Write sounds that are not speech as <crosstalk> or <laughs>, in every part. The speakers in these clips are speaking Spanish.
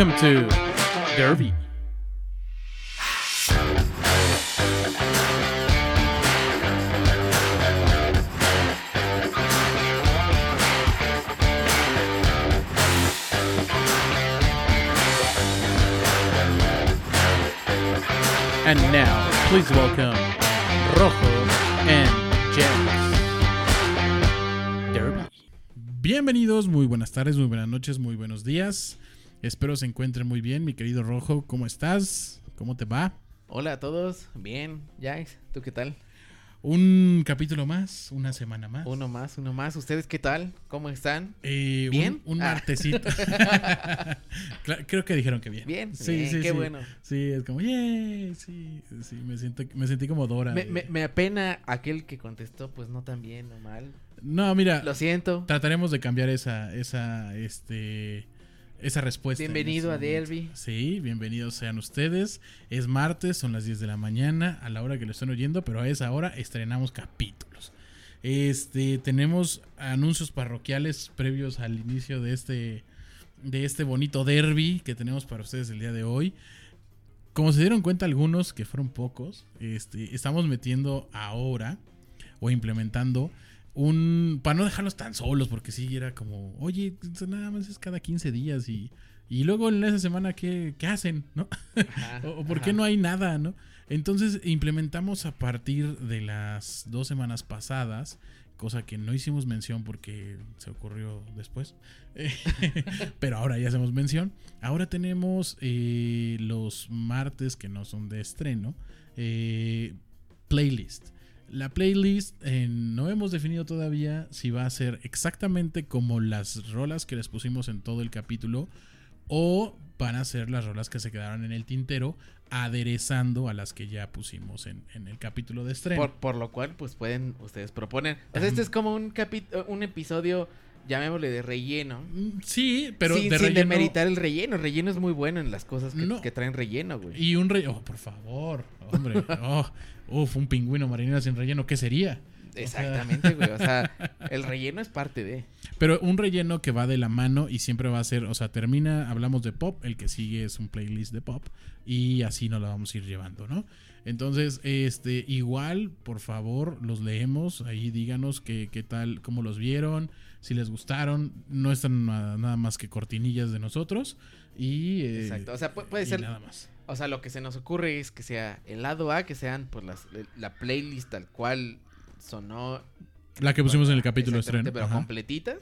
Welcome to Derby. And now, please welcome Rojo and James. Derby. Bienvenidos, muy buenas tardes, muy buenas noches, muy buenos días. Espero se encuentren muy bien, mi querido Rojo. ¿Cómo estás? ¿Cómo te va? Hola a todos, bien, Jax, ¿tú qué tal? Un capítulo más, una semana más. Uno más, uno más. ¿Ustedes qué tal? ¿Cómo están? Eh, ¿Bien? Un, Ah. martesito. <laughs> Creo que dijeron que bien. Bien, Sí, bien, sí, qué sí. bueno. Sí, es como, yay, sí, sí, me, siento, me sentí como Dora. Me- me apena aquel que contestó, pues no tan bien o mal. No, mira, Lo siento. trataremos de cambiar esa, esa, este, esa respuesta. en Bienvenido a. Derby. Sí, bienvenidos sean ustedes. Es martes, son las 10 de la mañana, a la hora que lo estén oyendo, pero a esa hora estrenamos capítulos. Este, tenemos anuncios parroquiales previos al inicio de este, de este bonito derby que tenemos para ustedes el día de hoy. Como se dieron cuenta algunos, que fueron pocos, este, estamos metiendo ahora o implementando un para no dejarlos tan solos porque sí era como oye nada más es cada 15 días y, y luego en esa semana qué, qué hacen no Ajá, <laughs> o, por qué no hay nada no entonces implementamos a partir de las dos semanas pasadas cosa que no hicimos mención porque se ocurrió después <laughs> pero ahora ya hacemos mención. Ahora tenemos eh, los martes que no son de estreno eh, playlist la playlist eh, no hemos definido todavía si va a ser exactamente como las rolas que les pusimos en todo el capítulo o van a ser las rolas que se quedaron en el tintero aderezando a las que ya pusimos en, en el capítulo de estreno. Por, por lo cual, pues pueden ustedes proponer. O sea, este es como un capi- un episodio, llamémosle de relleno. Mm, sí, pero sin, de sin relleno- demeritar el relleno. El relleno es muy bueno en las cosas que, No. que traen relleno, güey. Y un relleno, oh, por favor, hombre, <laughs> oh, uf, un pingüino marinero sin relleno, ¿qué sería? Exactamente, güey. O sea, <laughs> el relleno es parte de. Pero un relleno que va de la mano y siempre va a ser, o sea, termina, hablamos de pop, el que sigue es un playlist de pop y así nos la vamos a ir llevando, ¿no? Entonces, este, igual, por favor, los leemos, ahí díganos qué, qué tal, cómo los vieron, si les gustaron, no están nada, nada más que cortinillas de nosotros y... eh, Exacto. O sea, pu- puede ser nada más. O sea, lo que se nos ocurre es que sea el lado A, que sean pues las, la playlist tal cual sonó. La que pusimos en el capítulo estreno. Pero ajá, completitas.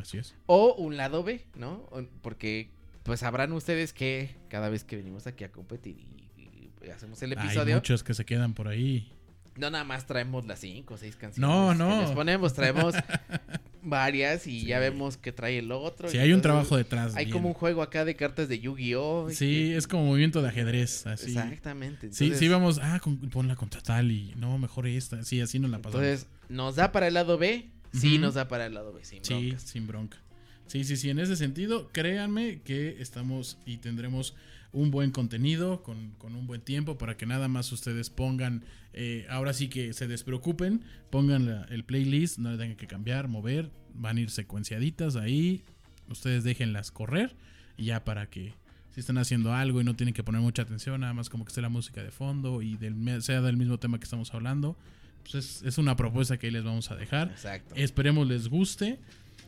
así es. O un lado B, ¿no? Porque pues sabrán ustedes que cada vez que venimos aquí a competir y, y hacemos el Hay episodio, muchos que se quedan por ahí. No nada más traemos las cinco o seis canciones. No, no. les ponemos, traemos <laughs> varias y ya vemos que trae el otro. Y hay un trabajo detrás. Hay bien. como un juego acá de cartas de Yu-Gi-Oh! Sí, es como movimiento de ajedrez, así. Exactamente. Sí, entonces- sí, vamos, ah, con- ponla contra tal y no, mejor esta. Sí, así nos la pasamos. Entonces, ¿nos da para el lado B? Sí, nos da para el lado B, sin sí, broncas. sin bronca. Sí, sí, sí, en ese sentido, créanme que estamos y tendremos un buen contenido con, con un buen tiempo para que nada más ustedes pongan, eh, ahora sí que se despreocupen, pongan la- el playlist, no le tengan que cambiar, mover, van a ir secuenciaditas ahí, ustedes déjenlas correr y ya para que si están haciendo algo y no tienen que poner mucha atención, nada más como que esté la música de fondo y del, sea del mismo tema que estamos hablando, pues es, es una propuesta que ahí les vamos a dejar. Exacto. Esperemos les guste.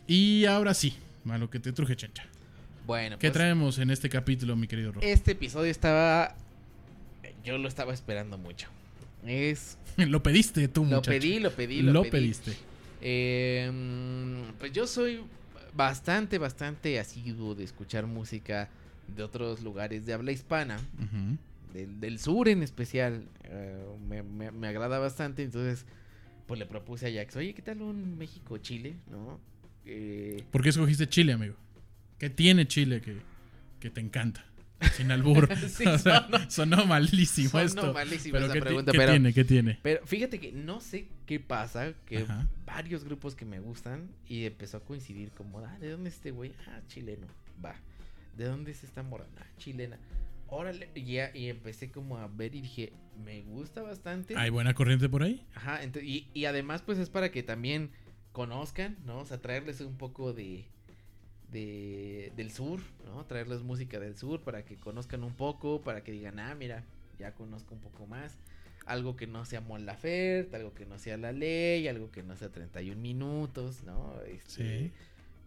Y ahora sí, a lo que te truje, chancha. Bueno, ¿Qué pues, traemos en este capítulo, mi querido Rojo? este episodio estaba... Yo lo estaba esperando mucho. Es... <laughs> lo pediste tú, Lo muchacho. pedí, lo pedí, Lo, lo, pedí. pediste. Eh, pues yo soy bastante, bastante asiduo de escuchar música de otros lugares de habla hispana. Del, del sur en especial. eh, me, me- me agrada bastante. Entonces, pues le propuse a Jax, oye, ¿qué tal un México-Chile? ¿No? Eh, ¿Por qué escogiste Chile, amigo? ¿Qué tiene Chile que, que te encanta? Sin albur. <laughs> Sí, <laughs> o sea, sonó- sonó malísimo sonó esto. malísima Pero esa ¿qué, pregunta, qué pero- tiene? ¿Qué tiene? Pero fíjate que no sé qué pasa, que Ajá. varios grupos que me gustan y empezó a coincidir como, ah, ¿de dónde es este güey? Ah, chileno, va. ¿De dónde es esta morra? Ah, chilena. Órale, y ya, y empecé como a ver y dije, me gusta bastante. ¿Hay buena corriente por ahí? Ajá, y, y además pues es para que también conozcan, ¿no? O sea, traerles un poco de, de del sur, ¿no? Traerles música del sur para que conozcan un poco, para que digan, ah, mira, ya conozco un poco más. Algo que no sea Mon Laferte, algo que no sea La Ley, algo que no sea 31 minutos, ¿no? Este, Sí.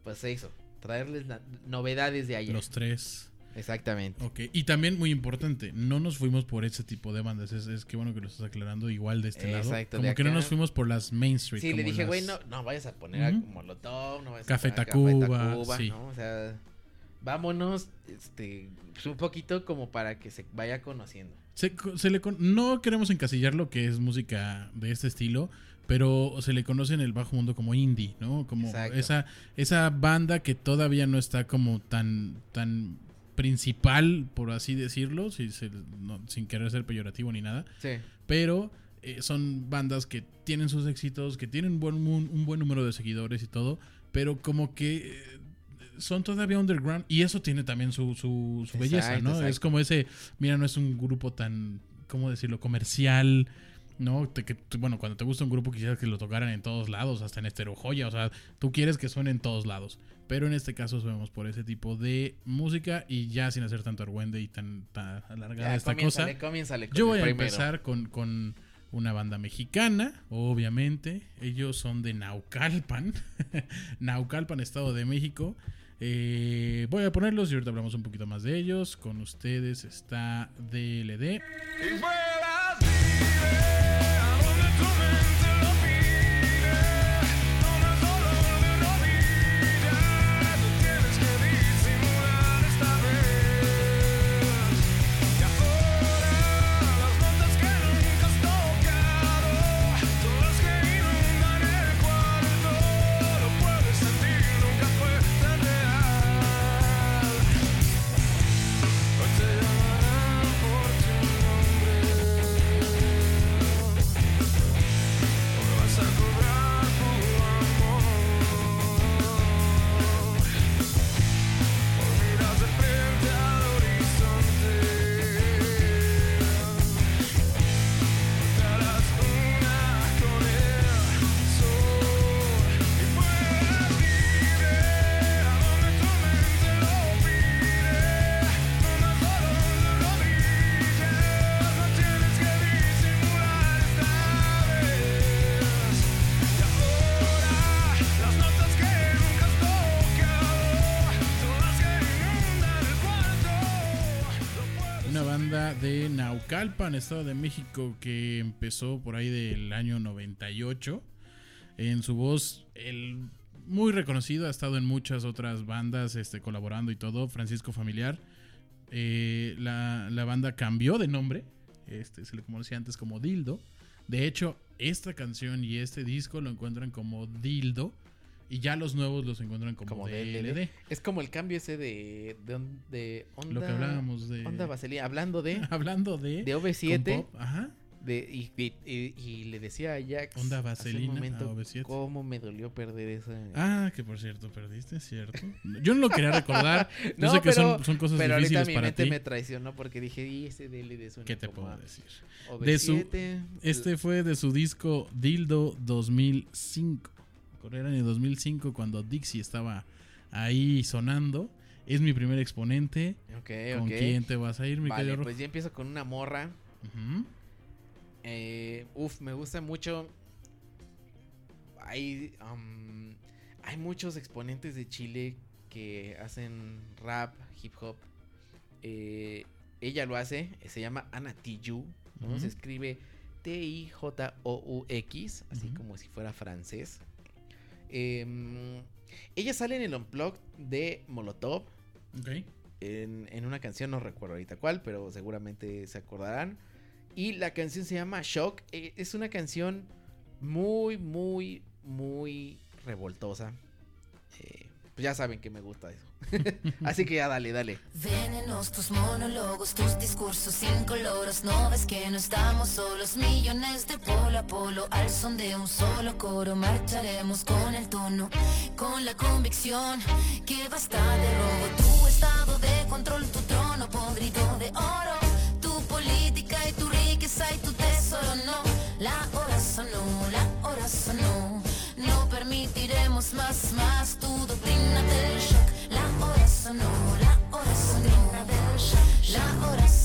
Pues eso, traerles novedades de allá. Los tres. Exactamente. Ok, y también muy importante, no nos fuimos por ese tipo de bandas. Es, es que bueno que lo estás aclarando igual de este lado. Exacto, Como de que no nos fuimos por las Main Street. Sí, le como dije, las- güey, no, no vayas a poner Ujú. a Molotov, no vayas Café a poner Tacuba, Tacuba, sí. ¿no? O sea, vámonos, este, un poquito como para que se vaya conociendo. Se, se le con- no queremos encasillar lo que es música de este estilo, pero se le conoce en el bajo mundo como indie, ¿no? Como Exacto. esa esa banda que todavía no está como tan tan principal, por así decirlo, si se- no- sin querer ser peyorativo ni nada, Sí. pero eh, son bandas que tienen sus éxitos, que tienen buen, un, un buen número de seguidores y todo, pero como que eh, son todavía underground y eso tiene también su, su, su belleza, Exacto, ¿no? exacto. Es como ese, mira, no es un grupo tan, ¿cómo decirlo? Comercial, ¿no? Te- que, tú- bueno, cuando te gusta un grupo quisieras que lo tocaran en todos lados, hasta en Estero Joya, o sea, tú quieres que suene en todos lados. Pero en este caso vemos por ese tipo de música y ya sin hacer tanto argüende y tan, tan alargada Ya, esta comiénzale, cosa. comiénzale con Yo voy a primero. empezar con, con una banda mexicana, obviamente. Ellos son de Naucalpan, <laughs> Naucalpan, Estado de México. Eh, voy a ponerlos y ahorita hablamos un poquito más de ellos. Con ustedes está DLD. Y Naucalpan, Estado de México, que empezó por ahí del año 98. En su voz, el muy reconocido, ha estado en muchas otras bandas este, colaborando y todo, Francisco Familiar. Eh, la, la banda cambió de nombre, este, se le conocía antes como Dildo. De hecho, esta canción y este disco lo encuentran como Dildo. Y ya los nuevos los encuentran como, Como DLD. DLD. Es como el cambio ese de, de, de onda. Lo que hablábamos de. Onda vaselina. Hablando de, <laughs> Hablando de. de con OV7. pop, Ajá. De, y, y- y- y le decía a Jax. Onda un vaselina a momento OV7. cómo me dolió perder esa. Ah, que por cierto, perdiste, ¿cierto? Yo no lo quería recordar. <laughs> Yo No, sé que pero- son, son cosas Pero ahorita difíciles mi para mente ti. me traicionó porque dije, y ese DLD suena ¿Qué te como puedo a decir? OV7. De su- Este fue de su disco Dildo 2005. Corría en el 2005 cuando Dixie estaba ahí sonando. Es mi primer exponente. ¿Con quién te vas a ir, mi Vale, querido pues ya empiezo con una morra. Eh, uf, me gusta mucho. Hay, um, hay muchos exponentes de Chile que hacen rap, hip hop. Eh, ella lo hace, se llama Ana Tijoux. Se escribe T-I-J-O-U-X, así como si fuera francés. Em, ella sale en el Unplugged de Molotov. Ok. En, en una canción, no recuerdo ahorita cuál, pero seguramente se acordarán. Y la canción se llama Shock. Eh, es una canción muy, muy, muy revoltosa. Eh, pues ya saben que me gusta eso. <laughs> Así que ya dale, dale. Venenos tus monólogos, tus discursos incoloros. No ves que no estamos solos, millones de polo a polo. Al son de un solo coro, marcharemos con el tono, con la convicción que basta de robo. Tu estado de control, tu trono podrido de oro.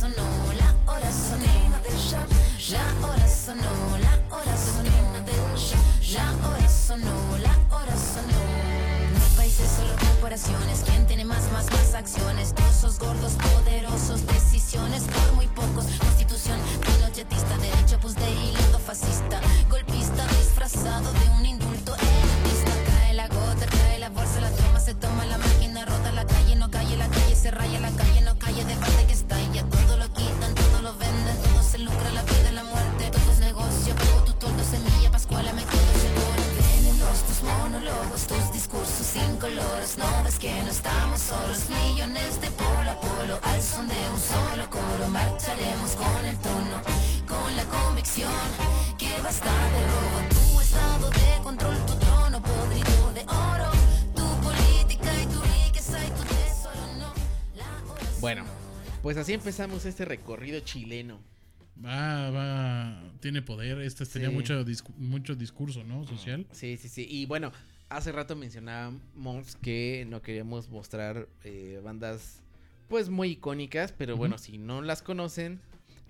sonó, la hora sonó, la hora sonó, la hora sonó, la hora sonó, la hora sonó. Mi país es solo corporaciones, quien tiene más, más, más acciones, tosos gordos, poderosos, decisiones por muy pocos, constitución, pinochetista, derecho, pues de hilo fascista, golpista disfrazado de un no ves que no estamos solos, millones de polo a polo, al son de un solo coro, marcharemos con el tono, con la convicción que basta de robo, tu estado de control, tu trono podrido de oro, tu política y tu riqueza y tu tesoro, no. Bueno, pues así empezamos este recorrido chileno. Va, va, tiene poder. Este tenía Sí. mucho, discu- mucho discurso, ¿no? Social. Sí, sí, sí. Y bueno, hace rato mencionábamos que no queríamos mostrar eh, bandas pues muy icónicas, pero bueno, si no las conocen,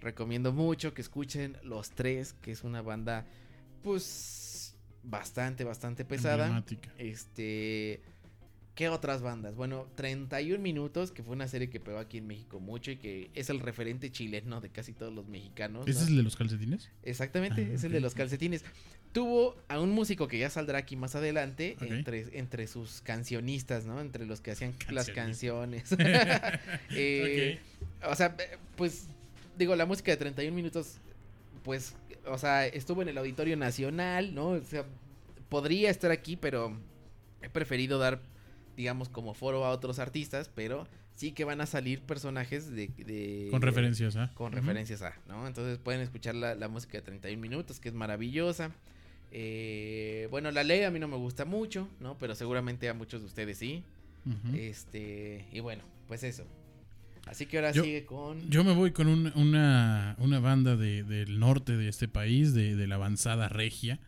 recomiendo mucho que escuchen Los Tres, que es una banda pues bastante, bastante pesada. Este... ¿Qué otras bandas? Bueno, 31 Minutos, que fue una serie que pegó aquí en México mucho y que es el referente chileno de casi todos los mexicanos. ¿Ese ¿no? es el de los calcetines? Exactamente, Ah, es el de los calcetines. Tuvo a un músico que ya saldrá aquí más adelante entre, entre sus cancionistas, ¿no? Entre los que hacían las canciones. <laughs> <laughs> Eh, O sea, pues digo, la música de 31 minutos, pues, o sea, estuvo en el Auditorio Nacional, ¿no? O sea, podría estar aquí, pero he preferido dar, digamos, como foro a otros artistas, pero sí que van a salir personajes de... de- Con referencias, ¿ah? con referencias a, ¿no? Entonces pueden escuchar la, la música de 31 minutos, que es maravillosa. Eh, bueno, la ley a mí no me gusta mucho, ¿no? Pero seguramente a muchos de ustedes sí. Este, y bueno, pues eso. Así que ahora Yo- sigue con... Yo me voy con un- una, una banda de- del norte de este país, de, de la avanzada regia.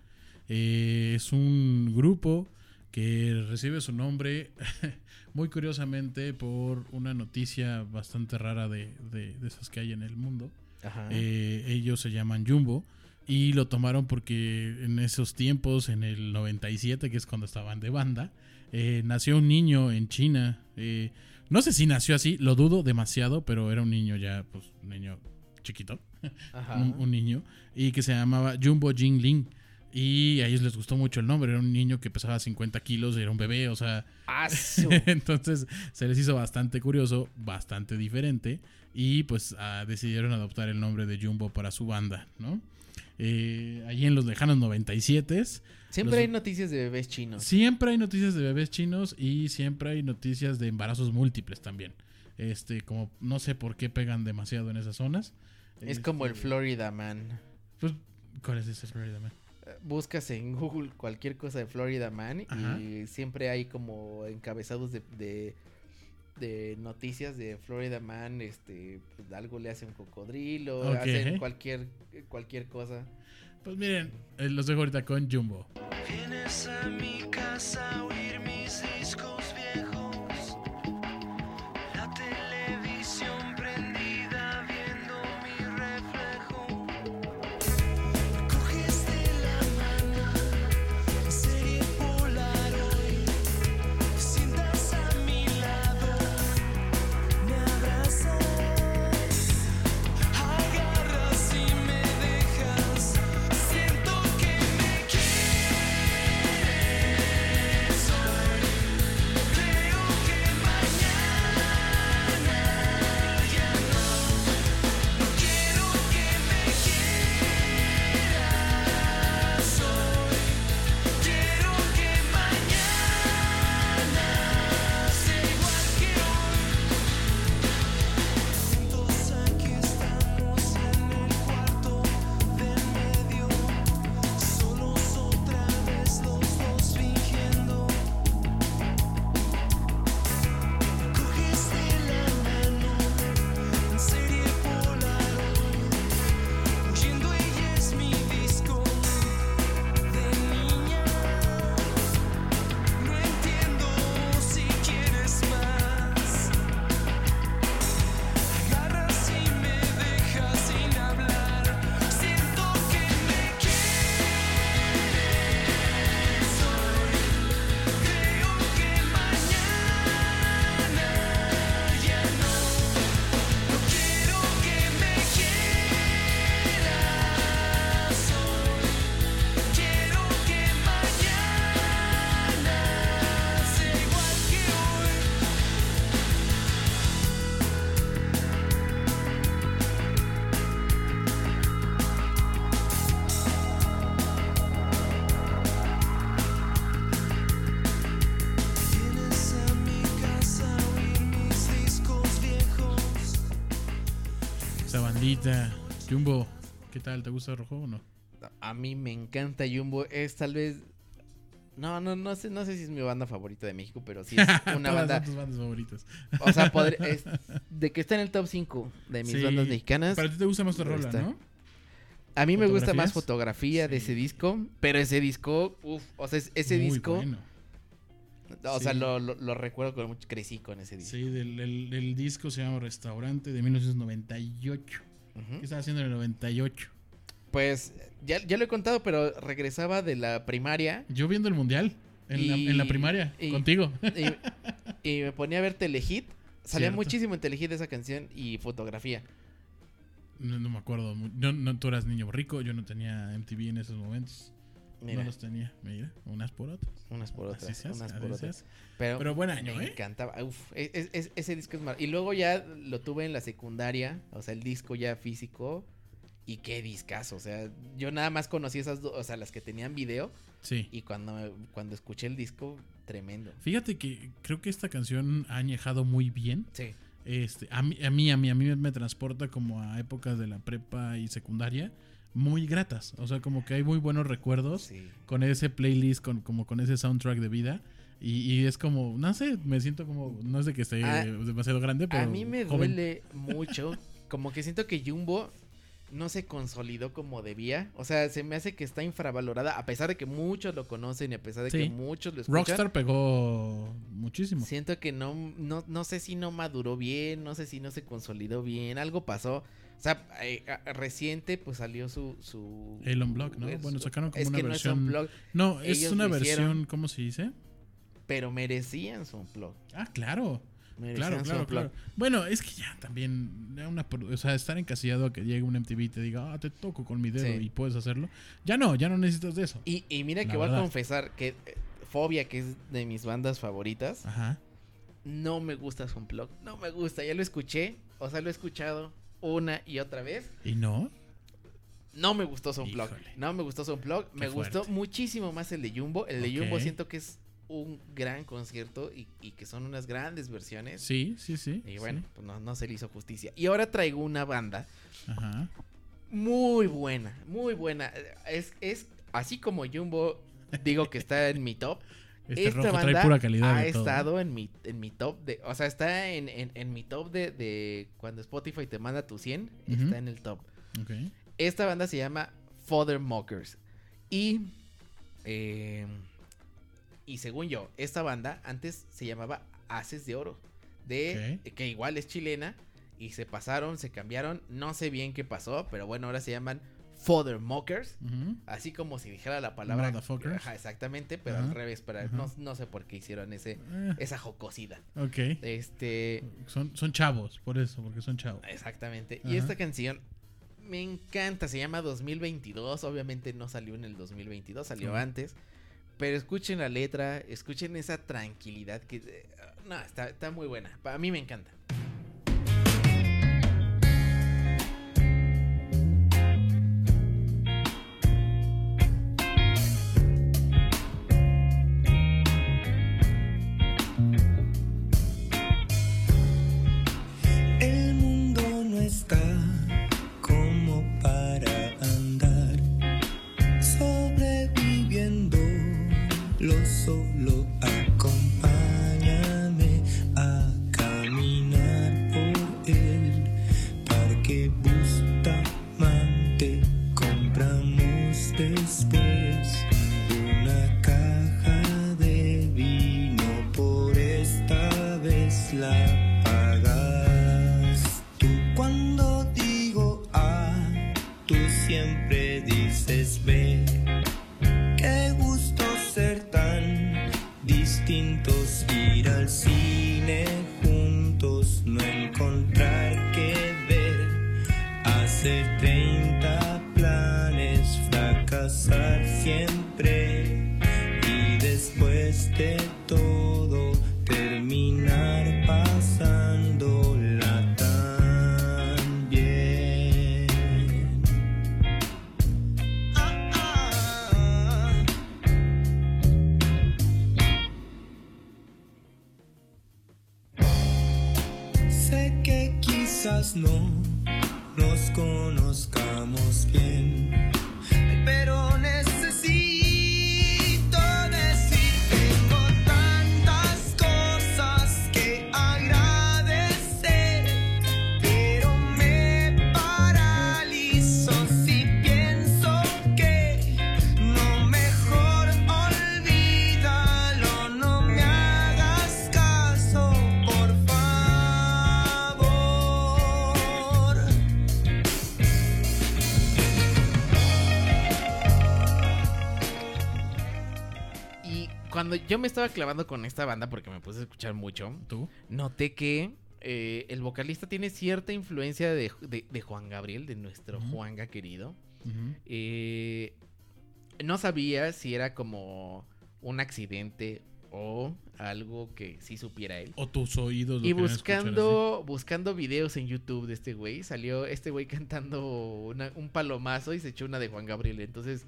Eh, es un grupo que recibe su nombre <laughs> muy curiosamente por una noticia bastante rara de, de- de esas que hay en el mundo. Ajá. Eh, ellos se llaman Jumbo y lo tomaron porque en esos tiempos, en el 97, que es cuando estaban de banda, eh, nació un niño en China. eh, no sé si nació así, lo dudo demasiado, pero era un niño ya, pues, un niño chiquito, <laughs> Ajá. un, un niño, y que se llamaba Jumbo Jingling. Y a ellos les gustó mucho el nombre, era un niño que pesaba 50 kilos, era un bebé, o sea, ¡Ah, <laughs> entonces se les hizo bastante curioso, bastante diferente y pues ah, decidieron adoptar el nombre de Jumbo para su banda, ¿no? Eh, allí en los lejanos 97 Siempre Los- hay noticias de bebés chinos. siempre hay noticias de bebés chinos y siempre hay noticias de embarazos múltiples también. Este, como no sé por qué pegan demasiado en esas zonas. Es como el Este, Florida Man. Pues, ¿cuál es ese Florida Man? Buscas en <laughs> Google cualquier cosa de Florida Man Ajá. y siempre hay como encabezados de, de, de noticias de Florida Man, este, pues, algo le hace un cocodrilo, hacen cualquier cualquier cosa. Pues miren, eh, los dejo ahorita con Jumbo. Vienes a mi casa a oír mis discos viejos. Jumbo, ¿qué tal? ¿Te gusta rojo o no? A mí me encanta Jumbo. Es tal vez. No, no, no sé, no sé si es mi banda favorita de México, pero sí es <laughs> una Todas banda. son tus bandas favoritas. O sea, <laughs> es- de que está en el top 5 de mis Sí. bandas mexicanas. Para ti te gusta más tu rola. ¿no? A mí me gusta más fotografía de ese disco, pero ese disco, uff, o sea, es- ese Muy disco, bueno. o sea, lo, lo- lo recuerdo con mucho, crecí con ese disco. Sí, del, el, el disco se llama Restaurante de 1998. ¿Qué estaba haciendo en el 98? Pues ya, ya lo he contado, pero regresaba de la primaria Yo viendo el mundial en, la, en la Y- primaria, y- contigo. y, y me ponía a ver Telehit. Salía Cierto. muchísimo en Telehit esa canción y fotografía. No, no me acuerdo. No, no, tú eras niño rico, yo no tenía MTV en esos momentos. Mira, No los tenía. Mira, unas por otras. unas por otras, unas por otras. Pero, Pero buen año, me ¿eh? encantaba. Uf, es- es- es- ese disco es mar... Y luego ya lo tuve en la secundaria, o sea, el disco ya físico. Y qué discazo, o sea, yo nada más conocí esas dos, o sea, las que tenían video. Sí. Y cuando, cuando escuché el disco, tremendo. Fíjate que creo que esta canción ha añejado muy bien. Sí. Este, a mí, a mí, a mí, a mí me transporta como a épocas de la prepa y secundaria muy gratas. O sea, como que hay muy buenos recuerdos Sí. con ese playlist, con, como con ese soundtrack de vida. Y, y es como, no sé, me siento como, no es de que esté Ah, demasiado grande, pero A mí me joven. duele mucho, como que siento que Jumbo no se consolidó como debía. O sea, se me hace que está infravalorada, a pesar de que muchos lo conocen y a pesar de Sí. que muchos lo escuchan. Rockstar pegó muchísimo. Siento que no, no, no sé si no maduró bien, no sé si no se consolidó bien, algo pasó. O sea, eh, reciente pues salió su... su El Unblock, ¿no? Bueno, sacaron como una versión- no es No, una hicieron. versión, ¿cómo se dice? pero merecían su Unplugged. Ah, claro. Merecían Claro, claro. Bueno, es que ya también, una, o sea, estar encasillado a que llegue un MTV y te diga, ah, te toco con mi dedo Sí. y puedes hacerlo. Ya no, ya no necesitas de eso. Y, y mira La que voy a confesar que eh, Fobia, que es de mis bandas favoritas, Ajá. no me gusta su Unplugged. No me gusta, ya lo escuché, o sea, lo he escuchado una y otra vez. ¿Y no? No me gustó su Unplugged. Híjole. No me gustó su Unplugged. Me gustó muchísimo más el de Jumbo. El de. Jumbo siento que es un gran concierto y, y que son unas grandes versiones. Sí, sí, sí. Y sí. bueno, pues no, no se le hizo justicia. Y ahora traigo una banda Ajá. muy buena, muy buena. Es, es así como Jumbo, digo que está en mi top. Este esta rojo banda trae pura calidad. ha de todo. estado en mi, en mi top de, o sea, está en, en, en mi top de, de cuando Spotify te manda tu 100, Ujú. está en el top. Esta banda se llama Father Mockers. Y. eh, y según yo, esta banda antes se llamaba Haces de Oro. De. Que igual es chilena. Y se pasaron, se cambiaron. No sé bien qué pasó. Pero bueno, ahora se llaman Father Mockers. Así como si dijera la palabra. Ajá, exactamente. Pero al revés. Para, no, no sé por qué hicieron ese, Eh, esa jocosidad. ok. Este. Son, son chavos, por eso, porque son chavos. Exactamente. Y esta canción me encanta, se llama 2022, obviamente no salió en el 2022, salió antes. Pero escuchen la letra, escuchen esa tranquilidad que... eh, no, está, está muy buena. A mí me encanta. Conozcamos bien. Pero cuando yo me estaba clavando con esta banda, porque me puse a escuchar mucho, ¿Tú? noté que eh, el vocalista tiene cierta influencia de, de- de Juan Gabriel, de nuestro Ujú. Juanga querido. Eh, no sabía si era como un accidente o algo que sí supiera él. O tus oídos. lo Y buscando, buscando videos en YouTube de este güey, salió este güey cantando una- un palomazo y se echó una de Juan Gabriel. Entonces,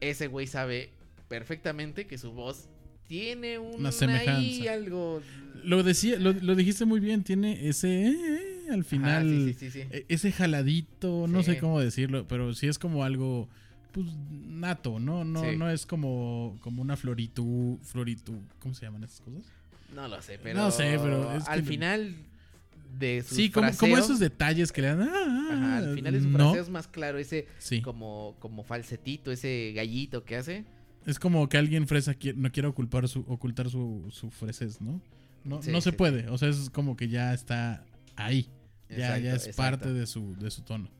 ese güey sabe perfectamente que su voz tiene una, semejanza. ahí algo. así. Lo, decía, lo, lo dijiste muy bien, tiene ese... eh, eh, al final... sí, sí, sí, sí. e- Ese jaladito, no sé cómo decirlo, pero sí es como algo... Pues nato, ¿no? No, no es como, como una floritu, floritu, ¿cómo se llaman esas cosas? No lo sé, pero. No sé, pero es al que- final de su Sí, como, como esos detalles que le dan. ah, Ajá, al final de su no, fraseo es más claro ese Sí. como, como falsetito, ese gallito que hace. Es como que alguien fresa no quiere ocultar su, ocultar su, su ¿no? No, Sí, no se sí, puede. O sea, es como que ya está ahí. Ya, ya es exacto. parte de su, de su tono.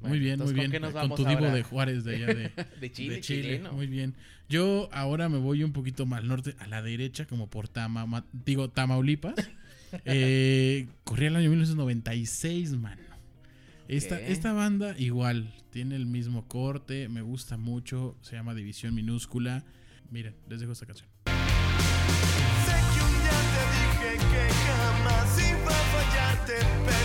Bueno, muy bien, muy bien. ¿Con tu divo de Juárez de allá de, <laughs> de Chile, de Chile. chileno. Muy bien. Yo ahora me voy un poquito más al norte, a la derecha, como por Tama, digo, Tamaulipas. <laughs> eh, corría el año 1996, mano. Esta, esta banda igual, tiene el mismo corte, me gusta mucho, se llama División Minúscula. Miren, les dejo esta canción. Sé que un día te dije que jamás iba a fallarte, pero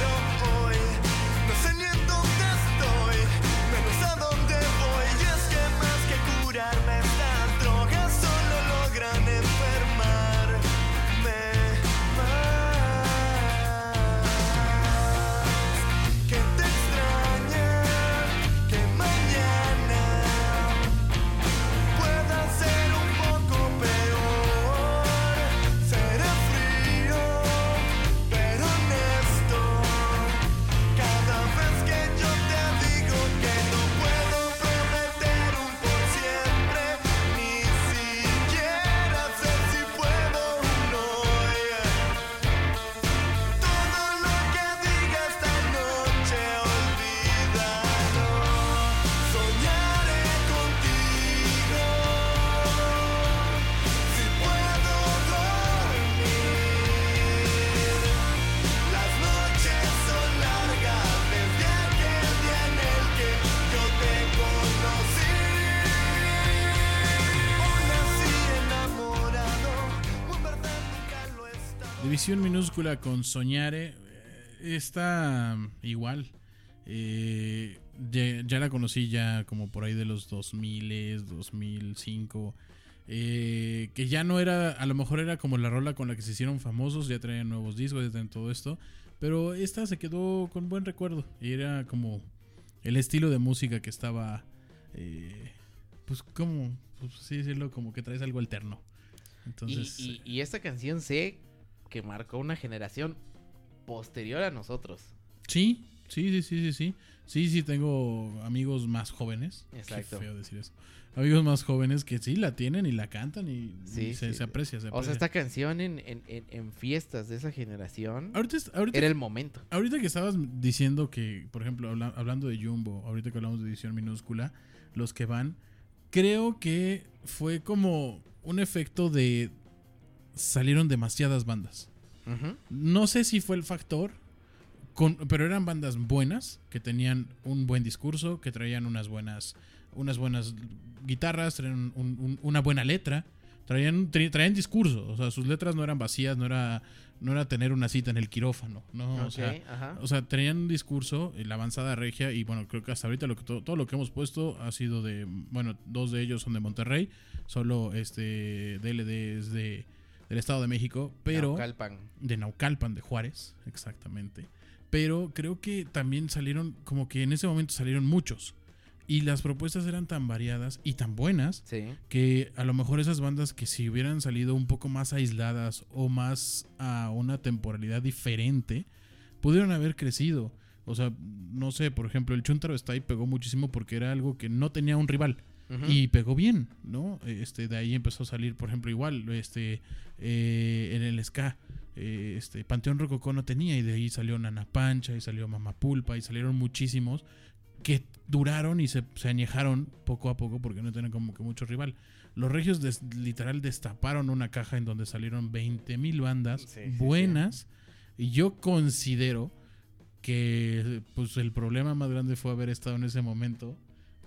Minúscula con Soñare. eh, Está mm, igual. Eh, ya, ya la conocí ya como por ahí de los 2000, 2005. eh, que ya no era, a lo mejor era como la rola con la que se hicieron famosos, ya traían nuevos discos, ya traían todo esto. Pero esta se quedó con buen recuerdo. Y era como el estilo de música que estaba, eh, pues como, pues sí decirlo, como que traes algo alterno. Y, Entonces, y- y esta canción sé que marcó una generación posterior a nosotros. Sí, sí, sí, sí, sí, sí. Sí, sí, tengo amigos más jóvenes. Exacto. Qué feo decir eso. Amigos más jóvenes que sí la tienen y la cantan y, Sí, y se, sí. se aprecia, se O aprecia. sea, esta canción en, en- en- en fiestas de esa generación Ahorita, ahorita, era el momento. ahorita que estabas diciendo que, por ejemplo, habla- hablando de Jumbo, ahorita que hablamos de edición minúscula, los que van, creo que fue como un efecto de salieron demasiadas bandas. No sé si fue el factor, con- pero eran bandas buenas, que tenían un buen discurso, que traían unas buenas, unas buenas guitarras, traían un- un- una buena letra, traían, tra- traían discurso, o sea, sus letras no eran vacías, no era, no era tener una cita en el quirófano, no, o sea, ajá. o sea, tenían un discurso, eh, la avanzada regia, y bueno, creo que hasta ahorita lo que todo, todo lo que hemos puesto ha sido de, bueno, dos de ellos son de Monterrey, solo este DLD es de, del Estado de México, pero Naucalpan. de Naucalpan, de Juárez, exactamente. Pero creo que también salieron, como que en ese momento salieron muchos. Y las propuestas eran tan variadas y tan buenas Sí. que a lo mejor esas bandas que si hubieran salido un poco más aisladas o más a una temporalidad diferente, pudieron haber crecido. O sea, no sé, por ejemplo, el Chuntaro está ahí pegó muchísimo porque era algo que no tenía un rival Y pegó bien, ¿no? Este, de ahí empezó a salir, por ejemplo, igual, este, eh, en el ska, eh, este, Panteón Rococó no tenía y de ahí salió Nana Pancha y salió Mama Pulpa y salieron muchísimos que duraron y se, se añejaron poco a poco porque no tenían como que mucho rival. Los regios des- literal destaparon una caja en donde salieron 20 mil bandas Sí, sí, buenas y yo considero que pues el problema más grande fue haber estado en ese momento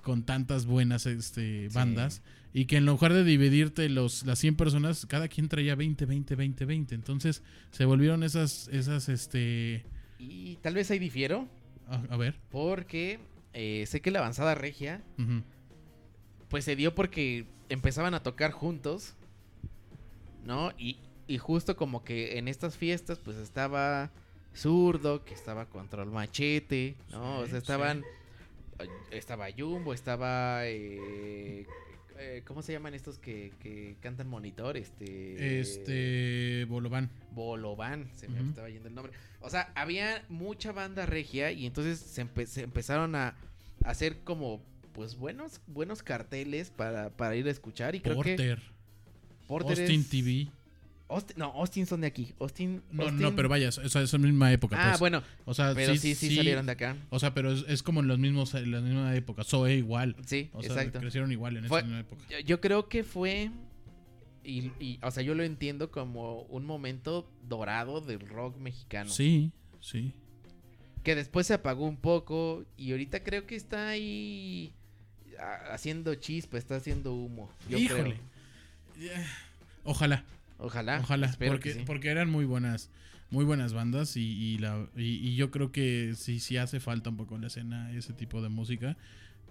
con tantas buenas este, Sí. bandas y que en lugar de dividirte los, las 100 personas, cada quien traía 20, 20, 20, 20. Entonces se volvieron esas, esas, este... Y tal vez ahí difiero, A, a ver. porque eh, sé que la avanzada regia, pues se dio porque empezaban a tocar juntos, ¿no? Y, y justo como que en estas fiestas, pues estaba Zurdo, que estaba Control Machete, ¿no? o Sí, sea, estaban. Estaba Jumbo, estaba. eh, eh, ¿Cómo se llaman estos que, que cantan monitor? Este. Este... Bolobán. Bolovan, se me estaba yendo el nombre. O sea, había mucha banda regia y entonces se, empe- se empezaron a hacer como pues buenos buenos carteles para, para ir a escuchar y creo que Porter. Porter Austin es- TV. Austin- no, Austin son de aquí. Austin No, Austin- no, pero vaya, o sea, es la misma época. Ah, pues. bueno, O sea, pero sí, sí, salieron de acá. O sea, pero es, es como en los mismos, en la misma época. Zoe igual. Sí, O sea, exacto. crecieron igual en Fue- esa misma época. Yo, yo creo que fue y, y, o sea, yo lo entiendo como un momento dorado del rock mexicano. Sí, sí. Que después se apagó un poco y ahorita creo que está ahí ah, haciendo chispa, está haciendo humo. Yo Híjole. creo. Ojalá, Ojalá. ojalá, porque, sí. porque eran muy buenas, muy buenas bandas y, y la, y, y yo creo que sí, sí hace falta un poco en la escena ese tipo de música.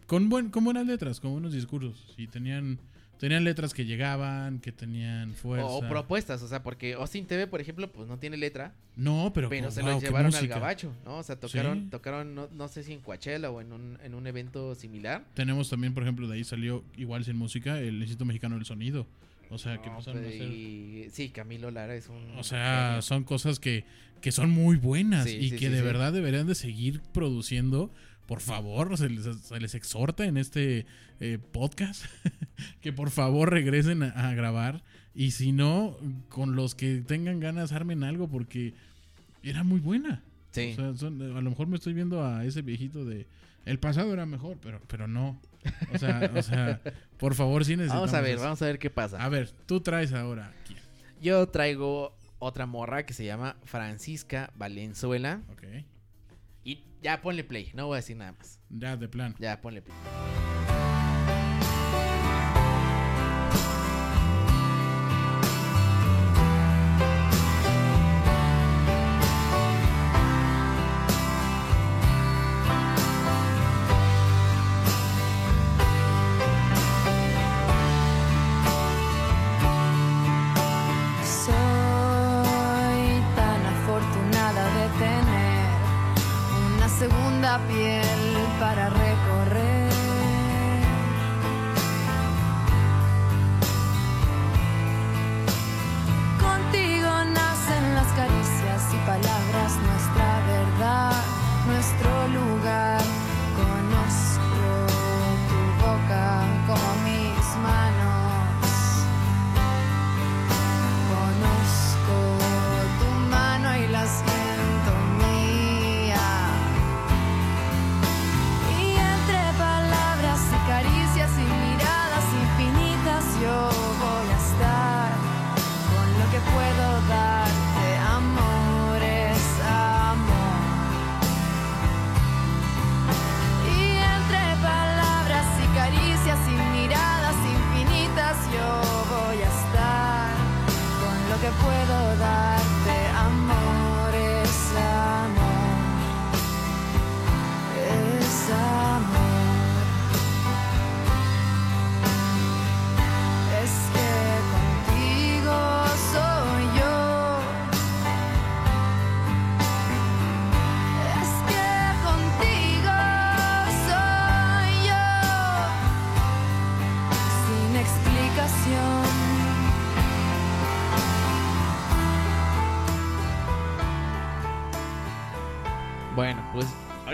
Con, buen, con buenas letras, con buenos discursos. Y tenían, tenían letras que llegaban, que tenían fuerza. O, o propuestas, o sea, porque Austin TV, por ejemplo, pues no tiene letra, no, pero, pero se wow, lo qué llevaron al gabacho, ¿no? O sea, tocaron, Sí. tocaron, no, no sé si en Coachella o en un, en un evento similar. Tenemos también, por ejemplo, de ahí salió igual sin música el Instituto Mexicano del Sonido. O sea, que a pues, hacer... y- sí, Camilo Lara es un... O sea, son cosas que, que son muy buenas Sí, y sí, que sí, de verdad deberían de seguir produciendo. Por favor, se les, se les exhorta en este eh, podcast <laughs> que por favor regresen a, a grabar. Y si no, con los que tengan ganas, armen algo porque era muy buena. Sí. O sea, son- a lo mejor me estoy viendo a ese viejito de... El pasado era mejor, pero, pero no. O sea, o sea, por favor, sí necesitamos... vamos a ver, eso. vamos a ver qué pasa. A ver, tú traes ahora... ¿quién? Yo traigo otra morra que se llama Francisca Valenzuela. Ok. Y ya ponle play, no voy a decir nada más. Ya, de plan. Ya ponle play.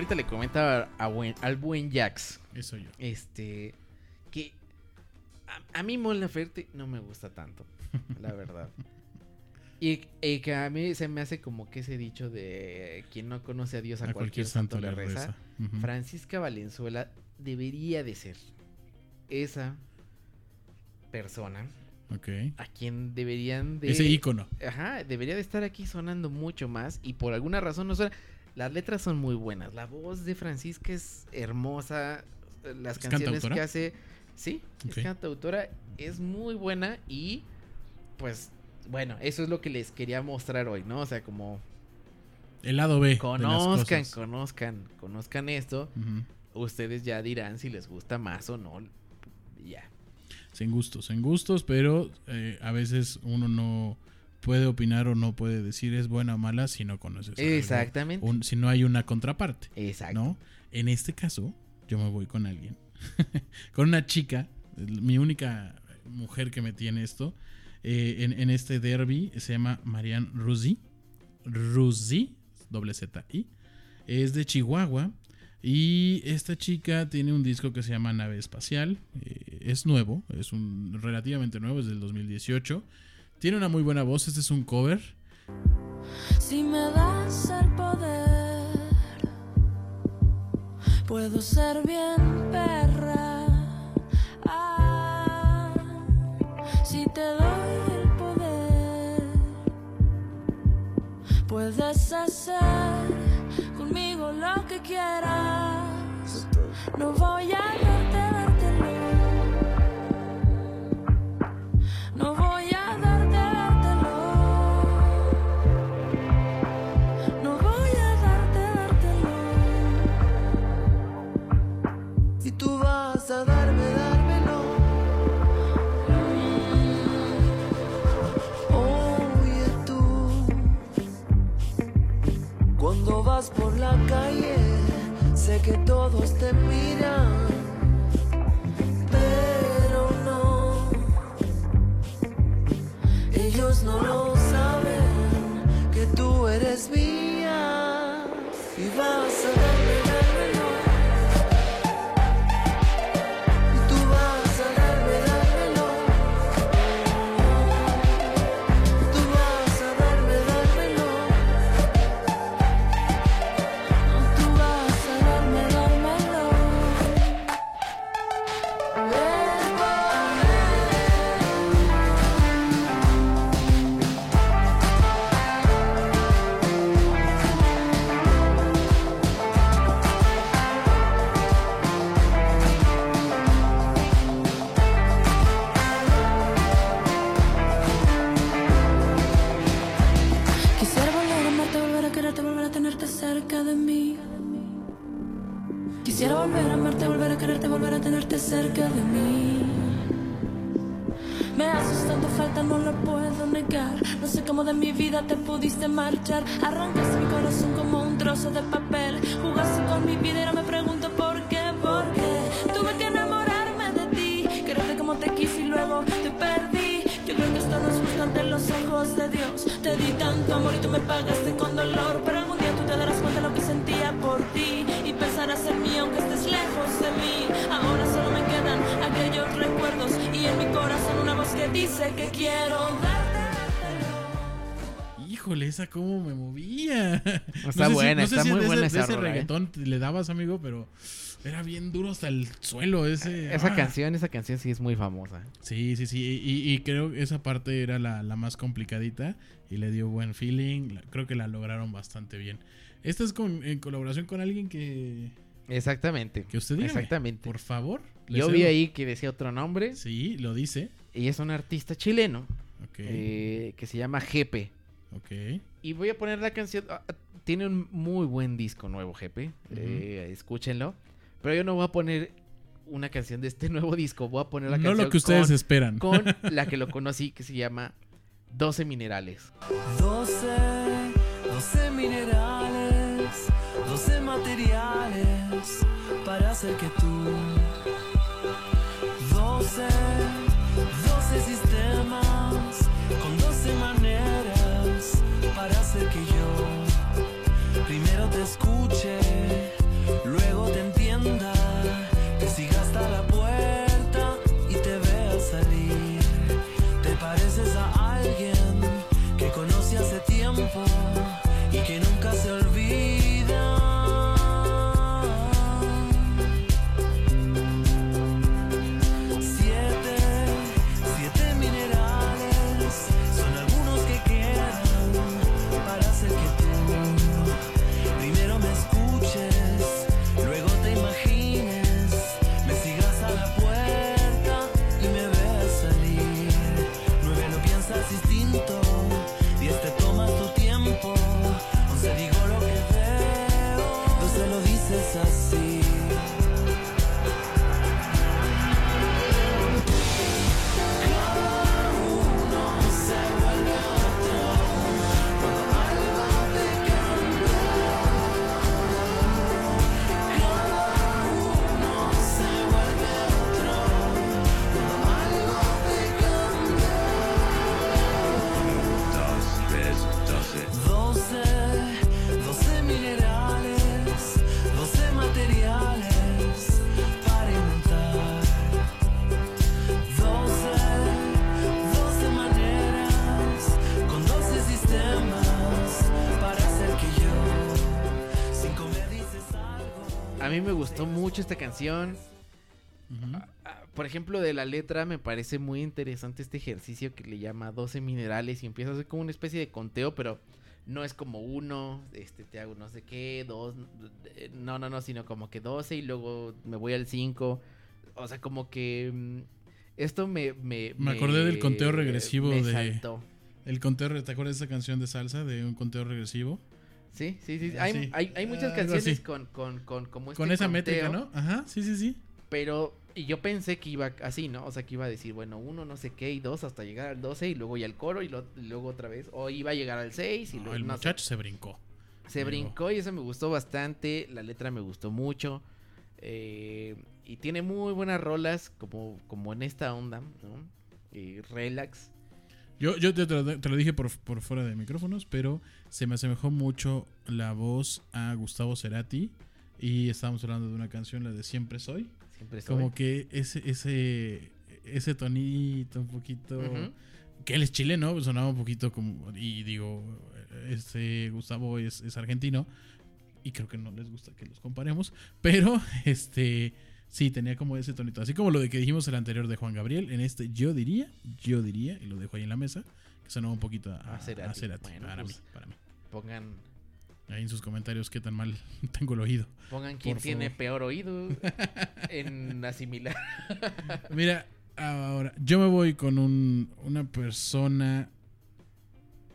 Ahorita le comentaba a buen- al buen Jax. Eso yo. Este. Que. A, a mí Mon Laferte no me gusta tanto. <laughs> La verdad. Y, y que a mí se me hace como que ese dicho de quien no conoce a Dios a, cualquier, santo, le reza. Francisca Valenzuela debería de ser esa persona Ok. a quien deberían de... Ese ícono. Ajá, debería de estar aquí sonando mucho más y por alguna razón no suena. Las letras son muy buenas. La voz de Francisca es hermosa. Las ¿Es canciones cantautora? que hace, sí, Ok. es cantautora, es muy buena y pues bueno, eso es lo que les quería mostrar hoy, ¿no? O sea, como El lado B. conozcan, conozcan, conozcan esto. Ustedes ya dirán si les gusta más o no. Ya. Sin gustos, en gustos, pero eh, a veces uno no puede opinar o no puede decir es buena o mala si no conoces. algo, Exactamente. un- si no hay una contraparte. Exacto. ¿no? En este caso, yo me voy con alguien. <laughs> con una chica, mi única mujer que metí en esto. eh, en, en este derby se llama Marianne Ruzi. Ruzi, doble Z I. Es de Chihuahua. Y esta chica tiene un disco que se llama Nave Espacial. eh, es nuevo, es un relativamente nuevo, es del 2018. Tiene una muy buena voz. Este es un cover. Si me das el poder, puedo ser bien perra. Ah, si te doy el poder, puedes hacer conmigo lo que quieras. No voy a darte, por la calle, sé que todos te miran, pero no. Ellos no lo saben que tú eres mía cerca de mí. Me haces tanto falta, no lo puedo negar. No sé cómo de mi vida te pudiste marchar. Arrancaste mi corazón como un trozo de papel. Jugaste con mi vida y ahora me pregunto por qué, por qué. Tuve que enamorarme de ti. Quererte como te quise y luego te perdí. Yo creo que esto no es justo ante los ojos de Dios. Te di tanto amor y tú me pagaste dice que quiero darte. Híjole, esa cómo me movía. Está buena, está muy buena ese, esa de ese rola, ¿eh? reggaetón le dabas, amigo, pero era bien duro hasta el suelo ese. Esa ah. canción, esa canción sí es muy famosa. Sí, sí, sí. Y, y creo que esa parte era la, la más complicadita y le dio buen feeling. Creo que la lograron bastante bien. Esta es con, en colaboración con alguien que, Exactamente. que usted diga. Exactamente. Por favor. Yo cedo. vi ahí que decía otro nombre. Sí, lo dice. Y es un artista chileno Ok. eh, que se llama Jepe. ok. Y voy a poner la canción. ah, ah, Tiene un muy buen disco nuevo, Jepe. eh, escúchenlo. Pero yo no voy a poner una canción de este <laughs> nuevo disco. Voy a poner la No canción lo que ustedes con, esperan. con <laughs> la que lo conocí, que se llama 12 Minerales. 12, 12 minerales, 12 materiales para hacer que tú. 12, 12 gustó mucho esta canción. Ujú. Ah, Por ejemplo, de la letra me parece muy interesante este ejercicio que le llama 12 minerales y empieza a hacer como una especie de conteo, pero no es como uno, este, te hago no sé qué, dos, eh, no, no, no, sino como que 12 y luego me voy al 5. O sea, como que mm, esto me... Me, Me acordé del conteo regresivo me de- saltó. El conteo, ¿te acuerdas de esa canción de salsa? De un conteo regresivo. Sí, sí, sí. Ah, Hay, sí. hay, hay muchas Algo canciones con, con, con, como este Con esa conteo. métrica, ¿no? Ajá, sí, sí, sí. Pero, y yo pensé que iba así, ¿no? O sea, que iba a decir, bueno, uno no sé qué y dos hasta llegar al 12 y luego ya al coro y, lo- y luego otra vez. O iba a llegar al 6 y No, luego el no sé. muchacho se brincó. se brincó y eso me gustó bastante. La letra me gustó mucho. eh, y tiene muy buenas rolas como, como en esta onda, ¿no? Y relax. Yo, yo te, te lo, te lo dije por, por fuera de micrófonos, pero se me asemejó mucho la voz a Gustavo Cerati. Y estábamos hablando de una canción, la de Siempre Soy. Siempre soy. Como que ese, ese, ese tonito un poquito... Que él es chileno, sonaba un poquito como... Y digo, este Gustavo es, es argentino. Y creo que no les gusta que los comparemos. Pero, este... Sí, tenía como ese tonito. Así como lo de que dijimos el anterior de Juan Gabriel. En este yo diría, yo diría, y lo dejo ahí en la mesa, que sonaba un poquito a, A Cerati. a Cerati, Bueno, para pues. mí, para mí. Pongan, Ahí en sus comentarios qué tan mal <laughs> tengo el oído. pongan quien Por tiene peor oído <laughs> en asimilar. Mira, ahora, yo me voy con un, una persona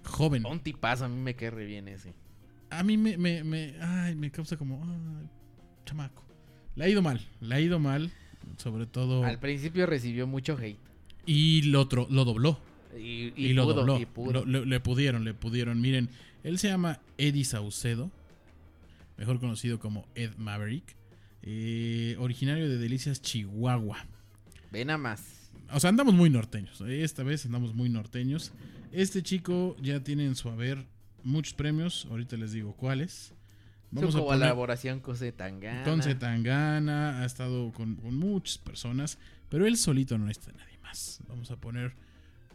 joven. Un tipazo, a mí me cae re bien ese. A mí me, me, me, ay, me causa como, ay, chamaco. Le ha ido mal, le ha ido mal, sobre todo. Al principio recibió mucho hate. Y lo, otro, lo dobló. Y, Y, y lo pudo, dobló. y pudo. Lo- le, pudieron, le pudieron. Miren, él se llama Eddie Saucedo, mejor conocido como Ed Maverick, eh, originario de Delicias, Chihuahua. Ve nada más. O sea, andamos muy norteños. Esta vez andamos muy norteños. Este chico ya tiene en su haber muchos premios. Ahorita les digo cuáles. Vamos Su a poner colaboración con Zetangana. con Zetangana. Ha estado con, con muchas personas. Pero él solito no necesita nadie más. Vamos a poner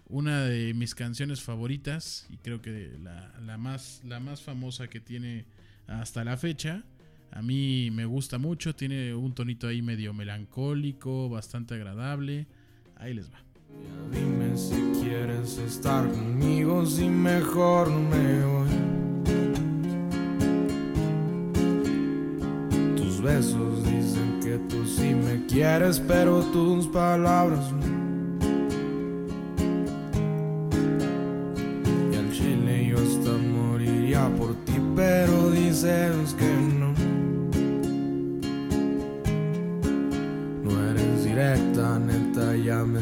una de mis canciones favoritas. Y creo que la, la más, la más famosa que tiene hasta la fecha. A mí me gusta mucho. Tiene un tonito ahí medio melancólico. Bastante agradable. Ahí les va. Dime si quieres estar conmigo, si mejor me voy. Tus besos dicen que tú sí me quieres, pero tus palabras no.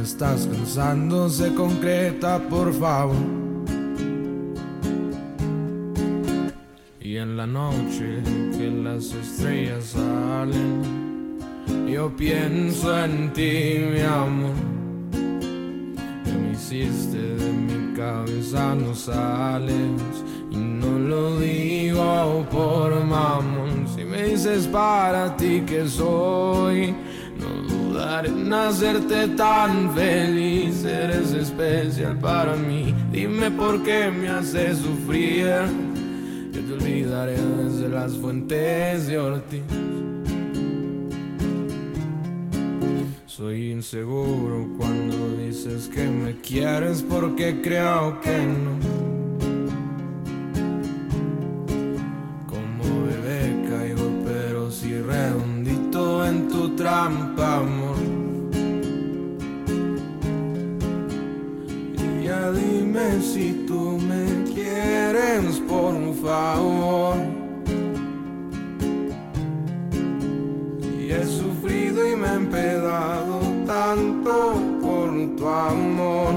Estás cansando, se concreta, por favor. Y en la noche que las estrellas salen, yo pienso en ti, mi amor. Que me hiciste de mi cabeza, no sales. Y no lo digo por mamón. Si me dices para ti que soy, no dudaré en hacerte tan feliz. Eres especial para mí. Dime por qué me haces sufrir. Yo te olvidaré desde las fuentes de Ortiz. Soy inseguro cuando dices que me quieres porque creo que no. Como bebé caigo pero si redondito en tu trampa, si tú me quieres, por favor. Y he sufrido y me he empedado tanto por tu amor.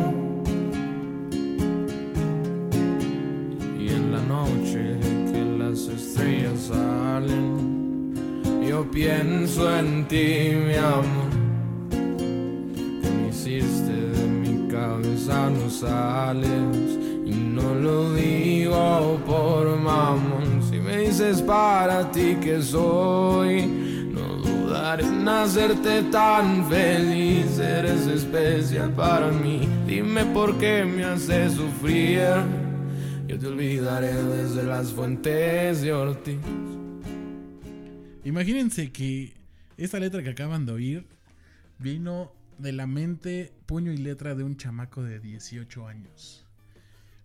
Y en la noche que las estrellas salen, yo pienso en ti, mi amor. No sales. Y no lo digo por mamón. Si me dices para ti que soy, no dudaré en hacerte tan feliz. Eres especial para mí. Dime por qué me haces sufrir. Yo te olvidaré desde las fuentes de Ortiz. Imagínense que esta letra que acaban de oír vino de la mente, puño y letra de un chamaco de 18 años.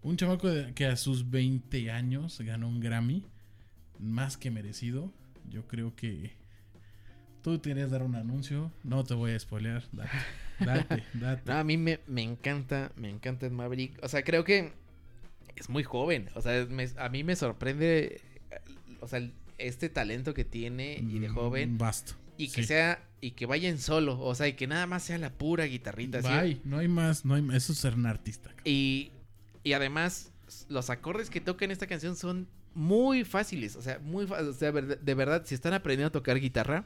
Un chamaco de- que a sus 20 años ganó un Grammy, más que merecido. Yo creo que tú tienes que dar un anuncio, no te voy a spoilear, date, date, <laughs> date. No, a mí me, me encanta, me encanta Ed Maverick. O sea, creo que es muy joven. O sea, me- a mí me sorprende, eh, o sea, el- este talento que tiene y de Mm, joven. Basto. Y que sí. sea, y que vaya en solo. O sea, y que nada más sea la pura guitarrita. ¿sí? Bye, no hay más, no hay más. Eso es ser un artista. cabrón. Y, y además, los acordes que toca en esta canción son muy fáciles. O sea, muy o sea, de verdad, si están aprendiendo a tocar guitarra,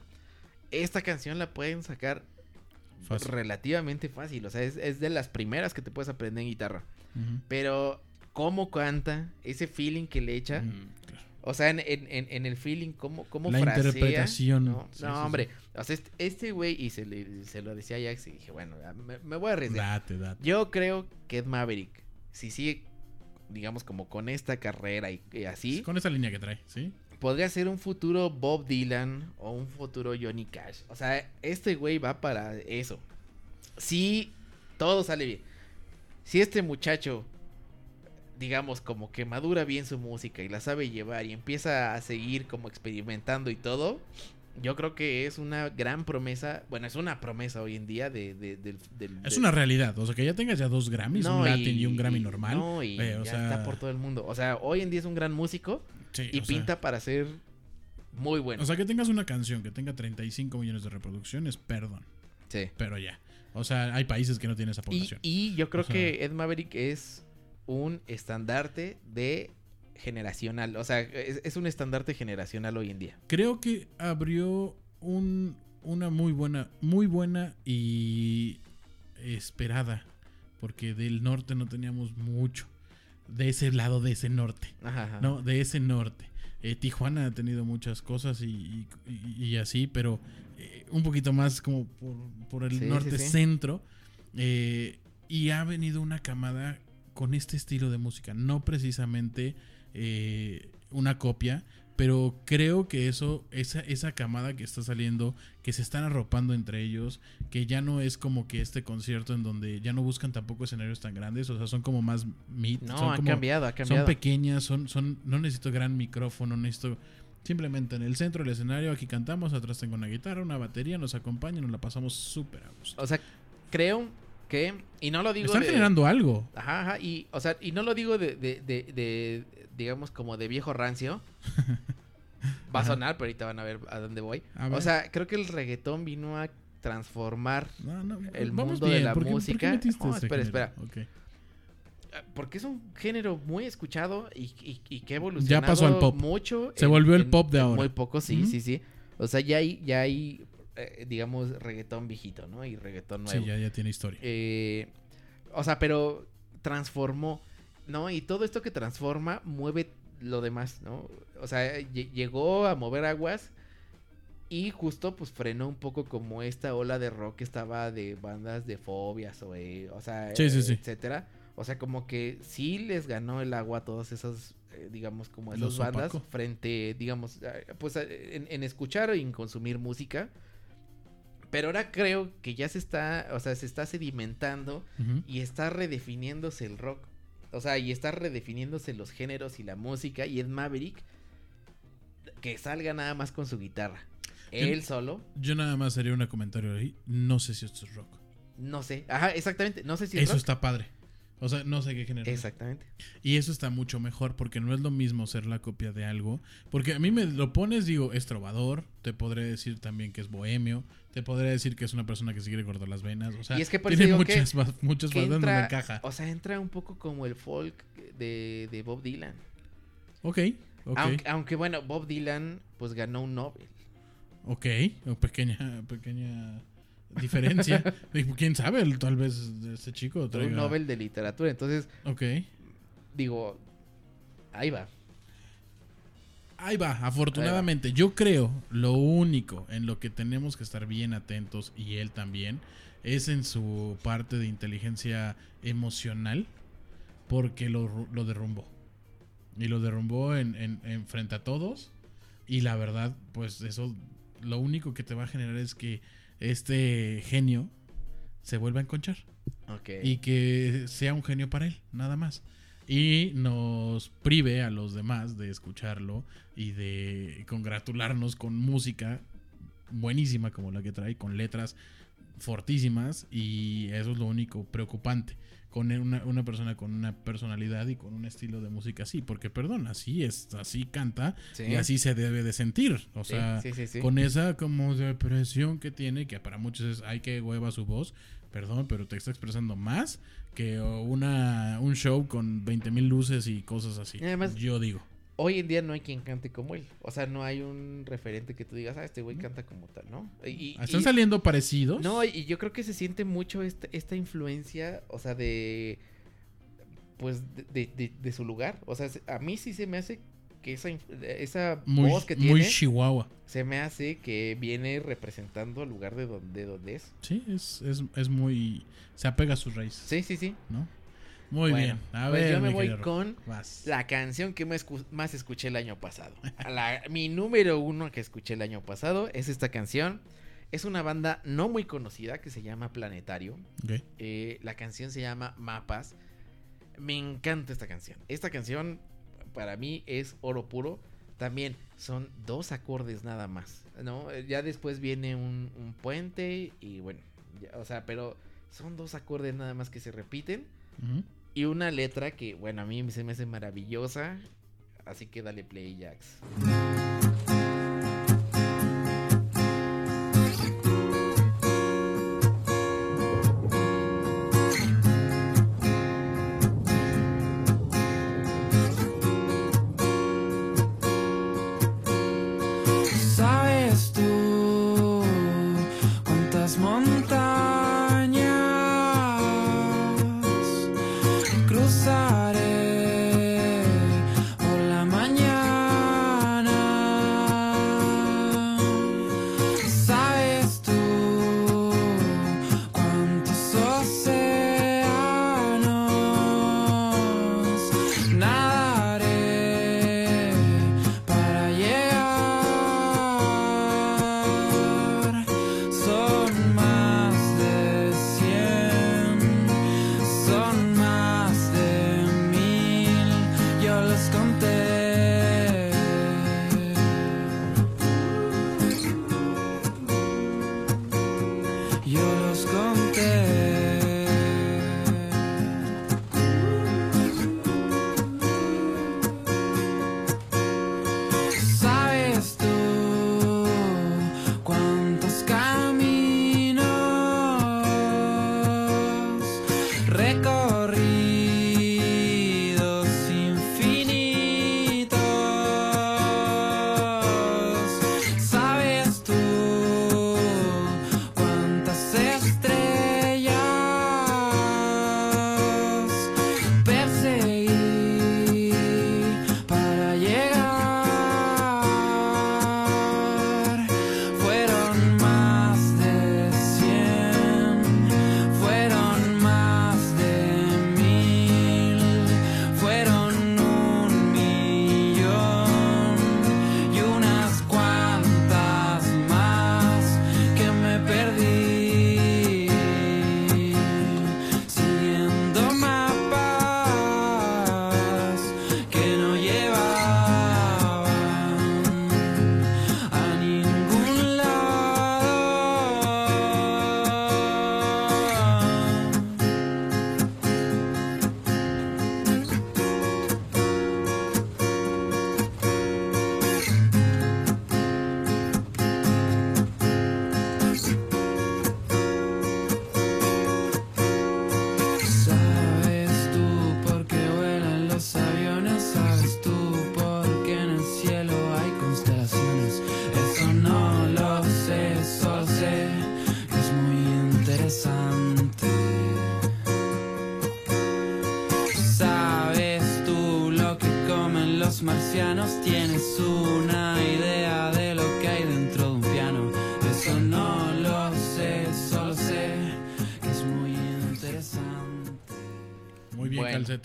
esta canción la pueden sacar Fácil. relativamente fácil. O sea, es, es de las primeras que te puedes aprender en guitarra. Pero, cómo canta, ese feeling que le echa. Mm. O sea, en, en- en- el feeling, cómo, cómo La frasea, interpretación. No, Sí, no, sí, hombre. O sea, este- este güey, y se, le- se lo decía a Jax, y dije, bueno, me, me voy a arriesgar. Date, date. Yo creo que Ed Maverick, si sigue, digamos, como con esta carrera y, y así, Con esa línea que trae, ¿sí? podría ser un futuro Bob Dylan o un futuro Johnny Cash. O sea, este güey va para eso. Si todo sale bien. Si este muchacho, digamos, como que madura bien su música y la sabe llevar y empieza a seguir como experimentando y todo, yo creo que es una gran promesa. Bueno, es una promesa hoy en día de, Es una realidad. O sea, que ya tengas ya dos Grammys, un Latin y, un Grammy y- normal. No, y eh, o ya sea, está por todo el mundo. O sea, hoy en día es un gran músico sí, y sea, pinta para ser muy bueno. O sea, que tengas una canción que tenga 35 millones de reproducciones, perdón. sí. Pero ya. O sea, hay países que no tienen esa Y, población. y yo creo O sea- que Ed Maverick es un estandarte de generacional. O sea, es, es un estandarte generacional hoy en día. Creo que abrió un, una muy buena, muy buena y esperada. Porque del norte no teníamos mucho. De ese lado, de ese norte. Ajá, ajá. No, de ese norte. Eh, Tijuana ha tenido muchas cosas y, y- y- y así, pero eh, un poquito más como por, por el Sí, sí, norte sí. centro. eh, y ha venido una camada con este estilo de música. No precisamente eh, una copia, pero creo que eso, esa, esa camada que está saliendo, que se están arropando entre ellos, que ya no es como que este concierto en donde ya no buscan tampoco escenarios tan grandes, o sea, son como más mid, No, son ha como- cambiado, ha son cambiado. pequeñas, son, son, no necesito gran micrófono, necesito simplemente en el centro del escenario, aquí cantamos, atrás tengo una guitarra, una batería, nos acompaña, nos la pasamos súper a gusto. O sea, creo que. Y no lo digo. Están de- generando algo. Ajá, ajá. Y, o sea, y no lo digo de, de, de, digamos, como de viejo rancio. <laughs> Va a sonar, pero ahorita van a ver a dónde voy. A O sea, creo que el reggaetón vino a transformar No, no, El mundo de la ¿por qué- por qué música- No, espera, género? espera. Ah, Porque es un género muy escuchado y, y, y que ha evolucionado pasó al pop. mucho. Se volvió el pop de en ahora. Muy poco, sí, sí, sí. O sea, ya hay, ya hay eh, digamos, reggaetón viejito, ¿no? Y reggaetón nuevo. Sí, ya, ya tiene historia. Eh, o sea, pero transformó, ¿no? Y todo esto que transforma mueve lo demás, ¿no? O sea, lle- llegó a mover aguas y justo pues frenó un poco como esta ola de rock que estaba de bandas de fobias o, eh, o sea, Sí, sí, eh, sí. etcétera. O sea, como que sí les ganó el agua a todas esas, eh, digamos, como esas Los bandas frente, digamos, pues en, en escuchar y en consumir música. Pero ahora creo que ya se está, o sea, se está sedimentando y está redefiniéndose el rock. O sea, y está redefiniéndose los géneros y la música. Y es Maverick que salga nada más con su guitarra. Él solo, Yo nada más haría un comentario ahí. No sé si esto es rock. no sé. Ajá, exactamente. No sé si es Eso rock. está padre. O sea, no sé qué género. es. Exactamente. Y eso está mucho mejor porque no es lo mismo ser la copia de algo. Porque a mí me lo pones, digo, es trovador. Te podré decir también que es bohemio. Te podré decir que es una persona que se quiere cortar las venas. O sea, Y es que por tiene digo que- muchas, muchas Que entra, encaja. o sea, entra un poco como el folk de, de Bob Dylan. Ok, ok, Aunque, aunque, bueno, Bob Dylan pues ganó un Nobel. ok. Pequeña, pequeña diferencia. <laughs> ¿Quién sabe? Tal vez ese chico traiga... Un Nobel de literatura. Entonces, Ok. digo, ahí va. Ahí va, afortunadamente. Yo creo lo único en lo que tenemos que estar bien atentos, y él también, es en su parte de inteligencia emocional, porque lo, lo derrumbó. Y lo derrumbó en, en- en frente a todos. Y la verdad, pues eso, lo único que te va a generar es que este genio se vuelva a enconchar y que sea un genio para él, nada más. Y nos prive a los demás de escucharlo y de congratularnos con música buenísima como la que trae, con letras fortísimas y eso es lo único preocupante. Con una, una persona con una personalidad y con un estilo de música así, porque perdón, así es, así canta Sí. y así se debe de sentir. O Sí, sea, sí, con esa como depresión que tiene, que para muchos es, ay, que hueva su voz, perdón, pero te está expresando más que una, un show con 20 mil luces y cosas así. Además- yo digo. Hoy en día no hay quien cante como él. O sea, no hay un referente que tú digas, ah, este güey canta como tal, ¿no? Y, ¿Están y- saliendo parecidos? No, y yo creo que se siente mucho esta, esta influencia, o sea, de. Pues de, de- de- de su lugar. O sea, se- a mí sí se me hace que esa, inf- esa muy, voz que muy tiene chihuahua. se me hace que viene representando al lugar de donde, de donde es. Sí, es, es, es muy... Se apega a sus raíces, Sí, sí, sí. ¿no? Muy Bueno, bien. A pues ver, yo me voy con Vas. la canción que más, más escuché el año pasado. La- mi número uno que escuché el año pasado es esta canción. Es una banda no muy conocida que se llama Planetario. Eh, la canción se llama Mapas. Me encanta esta canción. Esta canción para mí es oro puro. También son dos acordes nada más. ¿no? Eh, Ya después viene un, un puente y bueno, ya, o sea, pero son dos acordes nada más que se repiten. Ujú. Y una letra que, bueno, a mí se me hace maravillosa. Así que dale play, Jax.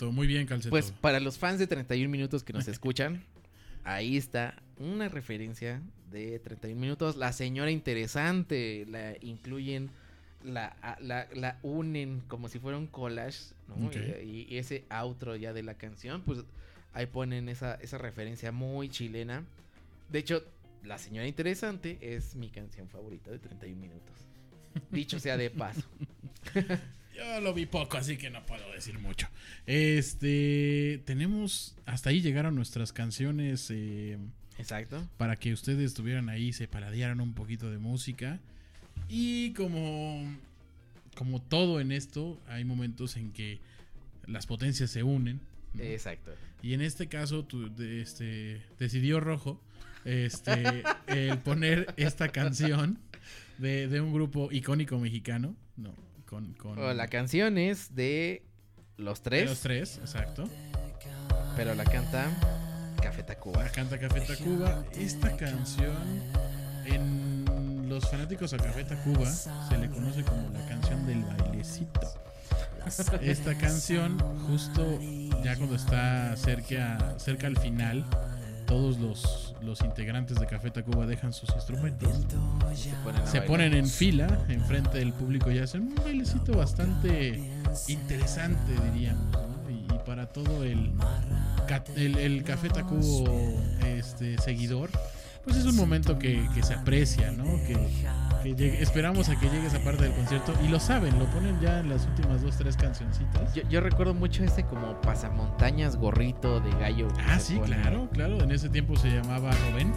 Calceto. Muy bien, Calceto. Pues para los fans de 31 minutos que nos escuchan, <laughs> ahí está una referencia de 31 minutos. La señora interesante, la incluyen, la, la, la unen como si fuera un collage. Y, y ese outro ya de la canción, pues ahí ponen esa, esa referencia muy chilena. De hecho, la señora interesante es mi canción favorita de 31 minutos. Dicho sea de paso. <laughs> Yo lo vi poco, así que no puedo decir mucho. Este, tenemos, hasta ahí llegaron nuestras canciones eh, Exacto. para que ustedes estuvieran ahí, se paladearan un poquito de música. Y como, como todo en esto, hay momentos en que las potencias se unen. ¿no? Exacto. Y en este caso, tu- este, decidió Rojo este, el poner esta canción de, de un grupo icónico mexicano. No, con, con la canción es de los de tres, los tres, exacto. pero la canta Café Tacuba. La canta Café Tacuba. Esta canción, en los fanáticos a Café Tacuba, se le conoce como la canción del bailecito. Esta canción, justo ya cuando está cerca, cerca al final, todos los, los integrantes de Café Tacuba dejan sus instrumentos, Se ponen, se ponen en fila enfrente del público y hacen un bailecito bastante interesante, diríamos. ¿no? Y, y para todo el, el, el Café Tacubo este, seguidor, pues es un momento que, que se aprecia, ¿no? Que, que llegue- esperamos a que llegue esa parte del concierto y lo saben, lo ponen ya en las últimas dos, tres cancioncitas. Yo, yo recuerdo mucho ese como pasamontañas gorrito de gallo. Ah, sí, pone claro, claro. En ese tiempo se llamaba Rubén.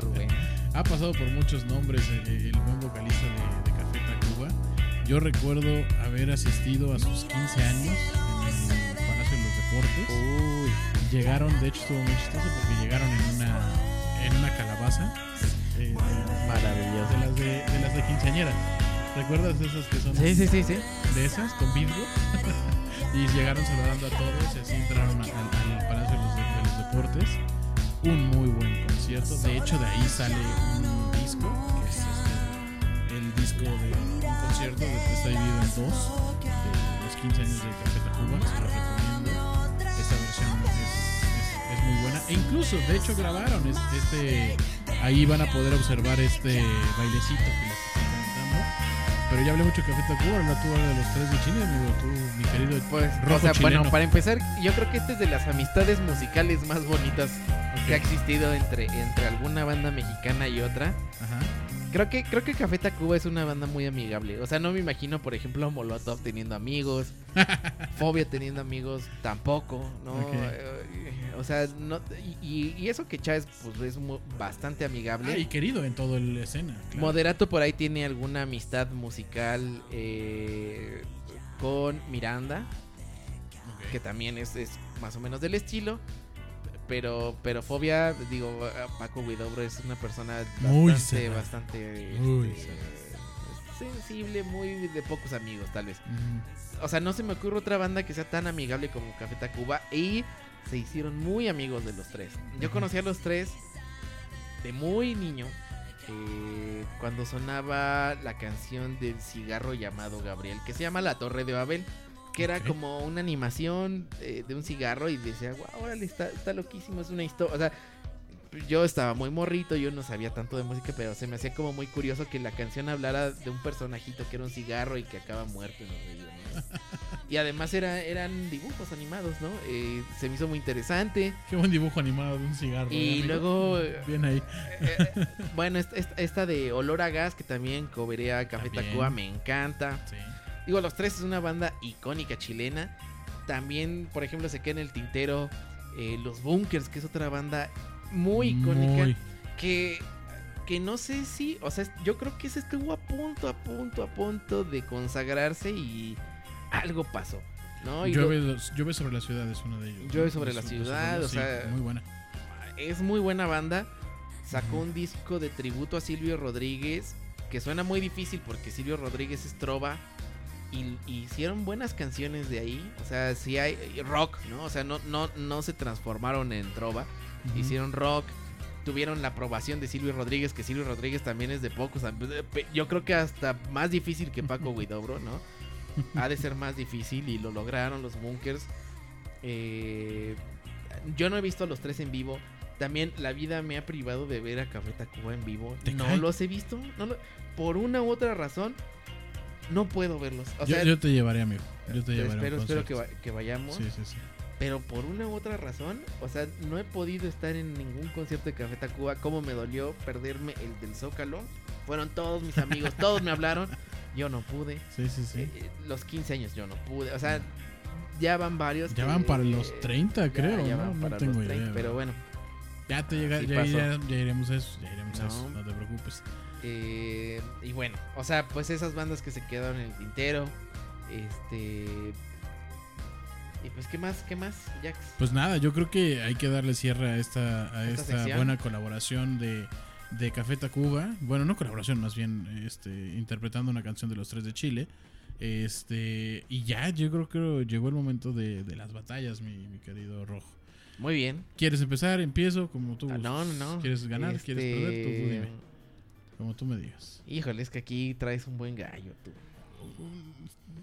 Rubén. <laughs> Ha pasado por muchos nombres eh, el buen vocalista de, de Café Tacuba. Yo recuerdo haber asistido a sus 15 años en el Palacio de los Deportes. Uy, Llegaron, de hecho estuvo muy chistoso porque llegaron en una, en una calabaza. Eh, de, maravilloso. las de, de las de quinceañeras. ¿Recuerdas esas que son Sí, sí, sí, sí. de esas con vidrio? <laughs> y llegaron saludando a todos y así entraron al, al Palacio de los, de- de los Deportes. Un muy buen concierto. De hecho, de ahí sale un disco, que es este, el disco de un concierto, que está dividido en dos, de los 15 años de Café Tacuba. Se los recomiendo. Esta versión es, es- es muy buena. E incluso, de hecho, grabaron es- este. Ahí van a poder observar este bailecito que les estoy comentando. Pero ya hablé mucho de Café Tacuba, ahora tú hablas de los tres de Chile, amigo. Tú, mi querido Pues, rojo o sea, chileno. bueno, para empezar, yo creo que esta es de las amistades musicales más bonitas que ha existido entre, entre alguna banda mexicana y otra. Ajá. Creo que, creo que Café Tacuba es una banda muy amigable. O sea, no me imagino, por ejemplo, Molotov teniendo amigos. <laughs> Fobia teniendo amigos tampoco, ¿no? Ok. O sea, no, y, y eso que Chávez pues, es bastante amigable. Ah, y querido en toda la escena. claro. Moderato por ahí tiene alguna amistad musical eh, con Miranda, que también es, es más o menos del estilo. Pero, pero Fobia, digo, Paco Huidobro es una persona Muy bastante, bastante Muy este, sensible, muy de pocos amigos, tal vez. O sea, no se me ocurre otra banda que sea tan amigable como Café Tacuba. Y se hicieron muy amigos de los tres. Yo conocí a los tres de muy niño. eh, cuando sonaba la canción del cigarro llamado Gabriel, que se llama La Torre de Babel. Que era como una animación eh, de un cigarro y decía, wow, órale, está, está loquísimo, es una historia. O sea, yo estaba muy morrito, yo no sabía tanto de música, pero se me hacía como muy curioso que la canción hablara de un personajito que era un cigarro y que acaba muerto en los ríos, ¿no? Y además era, eran dibujos animados, ¿no? Eh, se me hizo muy interesante. Qué buen dibujo animado de un cigarro. ¿eh, Y luego, eh, <laughs> Bien ahí. eh, bueno, esta, de Olor a Gas, que también coberea Café También. Tacuba, me encanta. Sí. Digo, Los Tres es una banda icónica chilena. También, por ejemplo, se queda en el tintero eh, Los Bunkers, que es otra banda muy icónica. Muy. Que, que no sé si, o sea, yo creo que ese estuvo a punto, a punto, a punto de consagrarse y algo pasó, ¿no? Y lo- Llueve, llueve sobre la ciudad es uno de ellos. Llueve sobre Es la ciudad, o sí, sea- Muy buena. es muy buena banda. Sacó un disco de tributo a Silvio Rodríguez, que suena muy difícil porque Silvio Rodríguez es trova. Y, y hicieron buenas canciones de ahí. O sea, sí hay rock, ¿no? O sea, no, no, no se transformaron en trova. Hicieron rock, tuvieron la aprobación de Silvio Rodríguez, que Silvio Rodríguez también es de pocos. Yo creo que hasta más difícil que Paco <laughs> Guidobro, ¿no? Ha de ser más difícil y lo lograron los Bunkers. Eh, yo no he visto a los tres en vivo. También la vida me ha privado de ver a Café Tacuba en vivo. ¿Te No cae? los he visto. no lo- por una u otra razón, no puedo verlos. O yo, sea, yo te llevaré, amigo. Yo te llevaré. espero, espero que, concierto. va- que vayamos. Sí, sí, sí. Pero por una u otra razón, o sea, no he podido estar en ningún concierto de Café Tacuba. Como me dolió perderme el del Zócalo. Fueron todos mis amigos, <laughs> todos me hablaron. Yo no pude. Sí, sí, sí. Eh, eh, los 15 años yo no pude. O sea, ya van varios. Ya que- van para los 30, ya- creo, ya ¿no? van No para tengo los 30, idea, Pero ¿no? bueno, Ya te llega, ya, pasó. ya, ya iremos a eso, ya iremos a No. eso, no te preocupes. eh, y bueno, o sea, pues esas bandas que se quedaron en el tintero. Este. Y pues, ¿qué más? ¿Qué más, Jax? Pues nada, yo creo que hay que darle cierre a esta, a Esta esta buena colaboración de, de Café Tacuba. Bueno, no colaboración, más bien este, interpretando una canción de los tres de Chile. Este, y ya, yo creo que llegó el momento de, de las batallas, mi, mi querido Rojo. Muy bien. ¿Quieres empezar? Empiezo como tú. Ah, no, no, no. ¿Quieres ganar? ¿Quieres Este, perder? Tú, tú dime. Como tú me digas. Híjole, es que aquí traes un buen gallo, tú.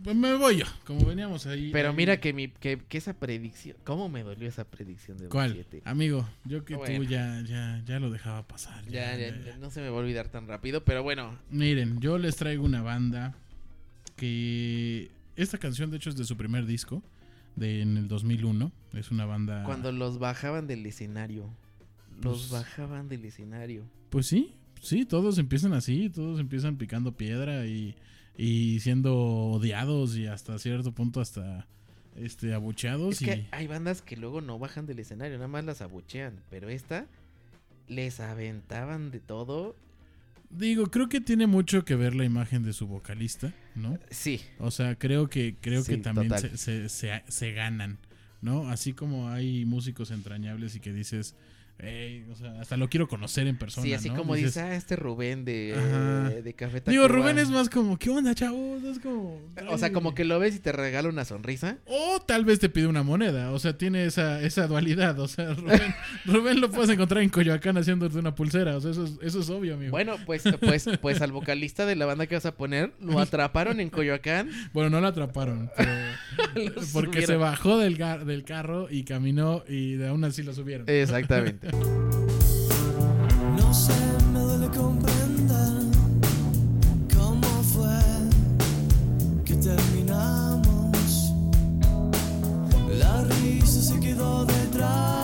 Pues me voy yo, como veníamos ahí. Pero ahí- mira que, mi, que, que esa predicción. ¿Cómo me dolió esa predicción de ¿Cuál? 7? Amigo, yo que Bueno. tú ya, ya, ya lo dejaba pasar. Ya, ya, ya, ya, ya. no se me va a olvidar tan rápido, pero bueno. Miren, yo les traigo una banda que esta canción de hecho es de su primer disco de en el 2001, es una banda Cuando los bajaban del escenario. Los Pues- bajaban del escenario. Pues sí, sí, todos empiezan así, todos empiezan picando piedra y, y siendo odiados y hasta cierto punto hasta este abucheados Es y que hay bandas que luego no bajan del escenario, nada más las abuchean. Pero esta les aventaban de todo. digo, creo que tiene mucho que ver la imagen de su vocalista, ¿no? Sí, O sea, creo que creo que también total. se, se, se- se ganan, ¿no? Así como hay músicos entrañables y que dices, "Ey", o sea, hasta lo quiero conocer en persona, sí, así ¿no? como Dices, dice, ah, este Rubén de, de Café Digo, Tacuba". Rubén es más como, ¿qué onda, chavos? Es como... O sea, como que lo ves y te regala una sonrisa. O tal vez te pide una moneda, o sea, tiene esa, esa dualidad, o sea, <laughs> Rubén, Rubén lo puedes encontrar en Coyoacán haciéndote una pulsera, o sea, eso es, eso es obvio, amigo. Bueno, pues, pues, pues al vocalista de la banda que vas a poner, lo atraparon en Coyoacán. Bueno, no lo atraparon, pero... <laughs> porque se bajó del, gar- del carro y caminó y de aún así lo subieron. Exactamente. No sé, me duele comprender cómo fue que terminamos. La risa se quedó detrás,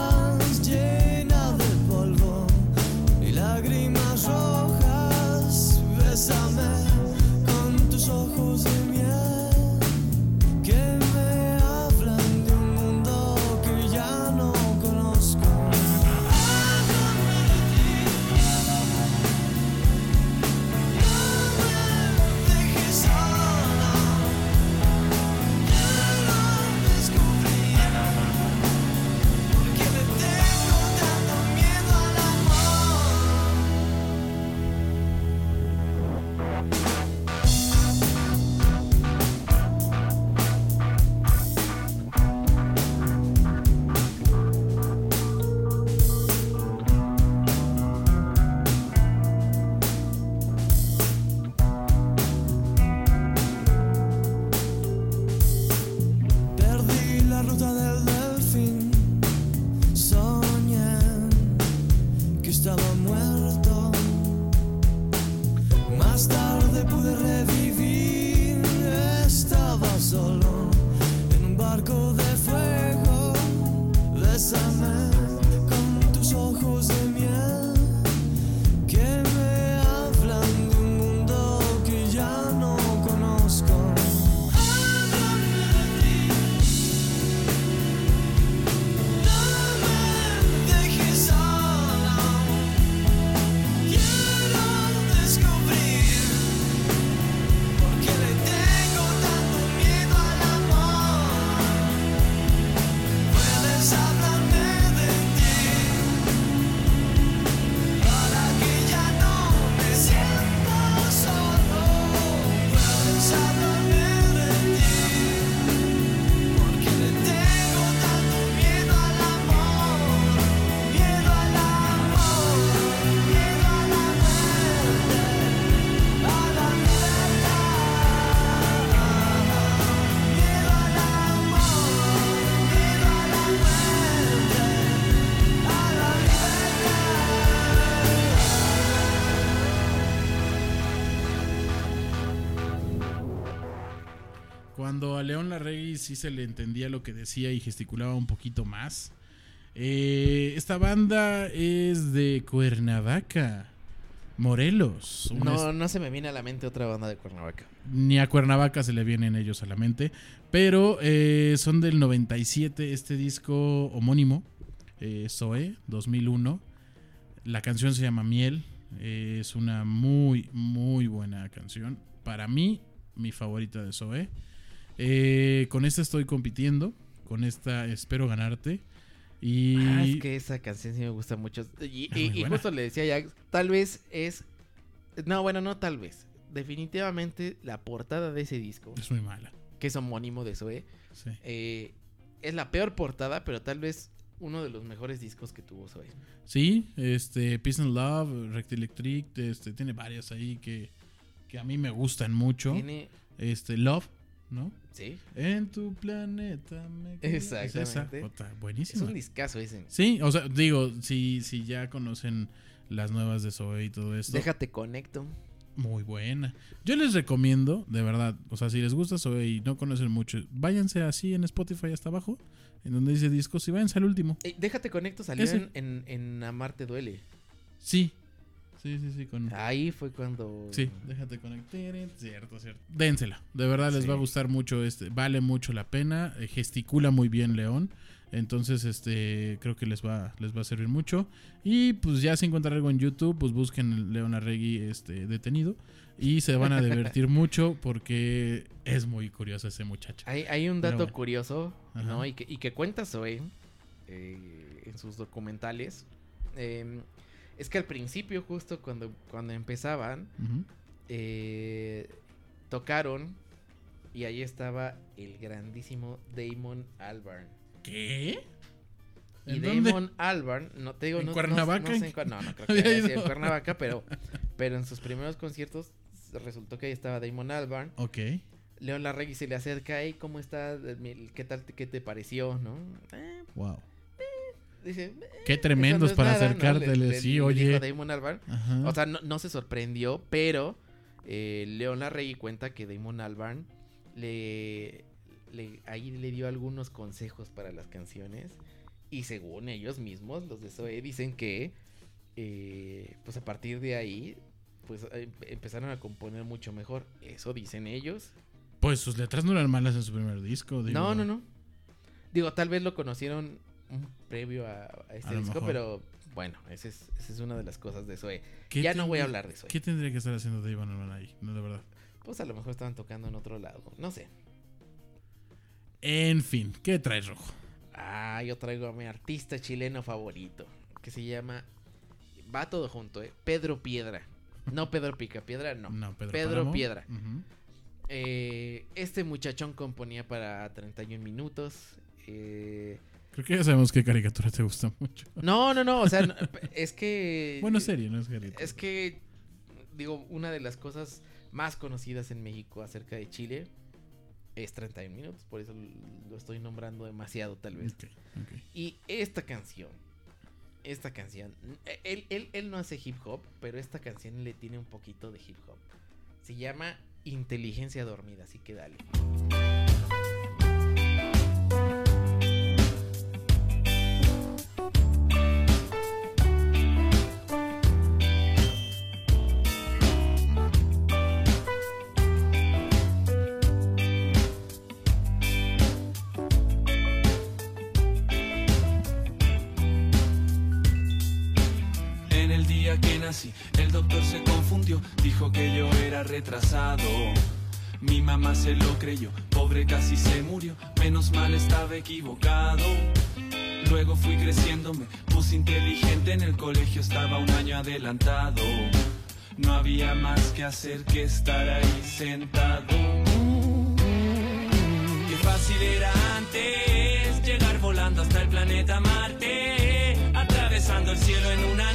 León Larregui sí se le entendía lo que decía y gesticulaba un poquito más. Eh, esta banda es de Cuernavaca, Morelos. No, no se me viene a la mente otra banda de Cuernavaca. ni a Cuernavaca se le vienen ellos a la mente. Pero eh, son del 97 este disco homónimo, eh, Zoe, 2001. La canción se llama Miel. eh, es una muy, muy buena canción. Para mí, mi favorita de Zoe. Eh, con esta estoy compitiendo. Con esta espero ganarte. Y Ah, es que esa canción sí me gusta mucho. Y, justo le decía a Jax, tal vez es... No, bueno, no tal vez. Definitivamente la portada de ese disco, es muy mala. que es homónimo de Zoe, Sí. eh, es la peor portada, pero tal vez uno de los mejores discos que tuvo Zoe. Sí, este, Peace and Love, Rect Electric, este, tiene varias ahí que, que a mí me gustan mucho. Tiene... Este, Love, ¿no? Sí, En tu planeta me es esa. Exactamente. Es buenísima. un discazo ese. Sí, o sea, digo, si, si ya conocen las nuevas de Zoe y todo esto, Déjate conecto. muy buena. Yo les recomiendo, de verdad, o sea, si les gusta Zoe y no conocen mucho, váyanse así en Spotify hasta abajo, en donde dice discos, y váyanse al último. Eh, Déjate conecto salió en, en, en Amarte Duele. Sí, sí, sí, sí, con... Ahí fue cuando... Sí, déjate conectar. Cierto, cierto. Dénsela. De verdad les Sí. va a gustar mucho este. Vale mucho la pena. eh, gesticula muy bien León. Entonces, este, creo que les va, les va a servir mucho. Y pues ya si encuentran algo en YouTube, pues busquen León Arregui este, detenido. Y se van a divertir <laughs> mucho porque es muy curioso ese muchacho. Hay, hay un dato bueno. curioso, Ajá. ¿no? Y que, y que cuenta Zoe eh, en sus documentales. eh, es que al principio, justo cuando, cuando empezaban, eh, tocaron y ahí estaba el grandísimo Damon Albarn. ¿Qué? Y ¿En dónde? Damon Albarn, no te digo, ¿En no, no- Cuernavaca? No, sé en no, no creo <laughs> que haya sido en Cuernavaca, pero, pero en sus primeros conciertos resultó que ahí estaba Damon Albarn. Ok. León Larregui se le acerca, y ¿cómo está? ¿Qué tal, qué te pareció, no? Eh, Wow. Dice, "Eh, Qué tremendos no para nada", sí, oye. dijo Damon Albarn. Ajá. O sea, no, no se sorprendió, pero eh, León Larregui cuenta que Damon Albarn le, le- ahí le dio algunos consejos para las canciones. Y según ellos mismos, los de Zoe, dicen que eh, pues a partir de ahí pues em- empezaron a componer mucho mejor. Eso dicen ellos. Pues sus letras no eran malas en su primer disco. digo. No, no, no. Digo, tal vez lo conocieron previo a, a este A disco, pero bueno, esa es, esa es una de las cosas de Zoe. ¿Qué Ya no voy a hablar de Zoe. ¿Qué tendría que estar haciendo Dave Albarn ahí? No, de verdad. Pues a lo mejor estaban tocando en otro lado. No sé. En fin, ¿qué traes rojo? Ah, yo traigo a mi artista chileno favorito. Que se llama. Va todo junto, ¿eh? Pedro Piedra. No Pedro Pica Piedra, no. Pedro, Pedro Páramo. Piedra. Eh, este muchachón componía para 31 minutos. Eh, Creo que ya sabemos qué caricatura te gusta mucho. no, no, no. O sea, no, <laughs> es que. Bueno, serie, no es caricatura. Es que, digo, una de las cosas más conocidas en México acerca de Chile es 31 minutos. Por eso lo estoy nombrando demasiado, tal vez. Y esta canción, esta canción, él, él, él no hace hip hop, pero esta canción le tiene un poquito de hip hop. Se llama Inteligencia Dormida, así que dale. Retrasado. Mi mamá se lo creyó, pobre casi se murió, menos mal estaba equivocado. Luego fui creciendo, me puse inteligente, en el colegio estaba un año adelantado. No había más que hacer que estar ahí sentado. Qué fácil era antes llegar volando hasta el planeta Marte, atravesando el cielo en una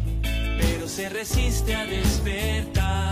se resiste a despertar.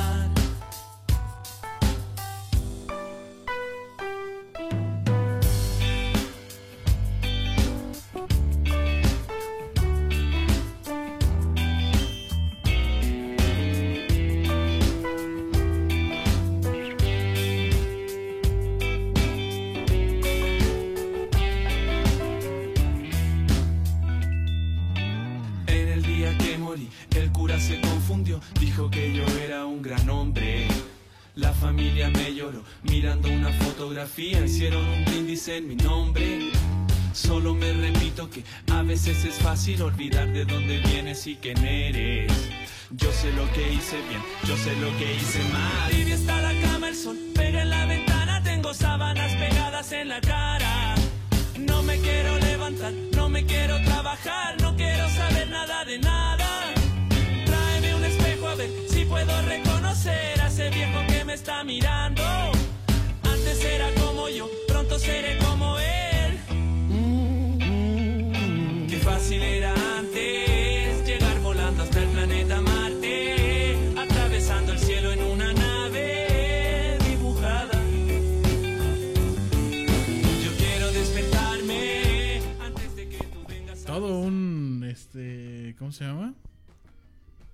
Veces es fácil olvidar de dónde vienes y quién eres. Yo sé lo que hice bien, yo sé lo que hice mal. Tibia está la cama, el sol pega en la ventana, tengo sábanas pegadas en la cara. No me quiero levantar, no me quiero trabajar, no quiero saber nada de nada. Tráeme un espejo a ver si puedo reconocer a ese viejo que me está mirando. Antes era como yo, pronto seré fácil era antes llegar volando hasta el planeta Marte, atravesando el cielo en una nave dibujada. Yo quiero despertarme antes de que tú vengas a Todo un, este, ¿cómo se llama?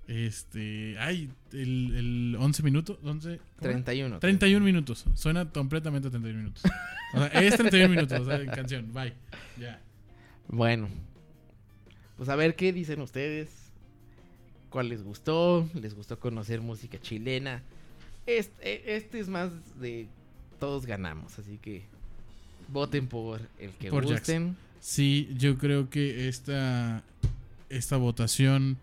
Este, ay, el, el 11 minutos, 11, ¿cómo era? 31. 31 minutos. Suena completamente a 31 minutos. O sea, es 31 minutos, o sea, en canción. Bye. Ya. Bueno. Pues a ver qué dicen ustedes. ¿Cuál les gustó? ¿Les gustó conocer música chilena? Este, este es más de todos ganamos, así que voten por el que Por gusten. Sí, yo creo que esta esta votación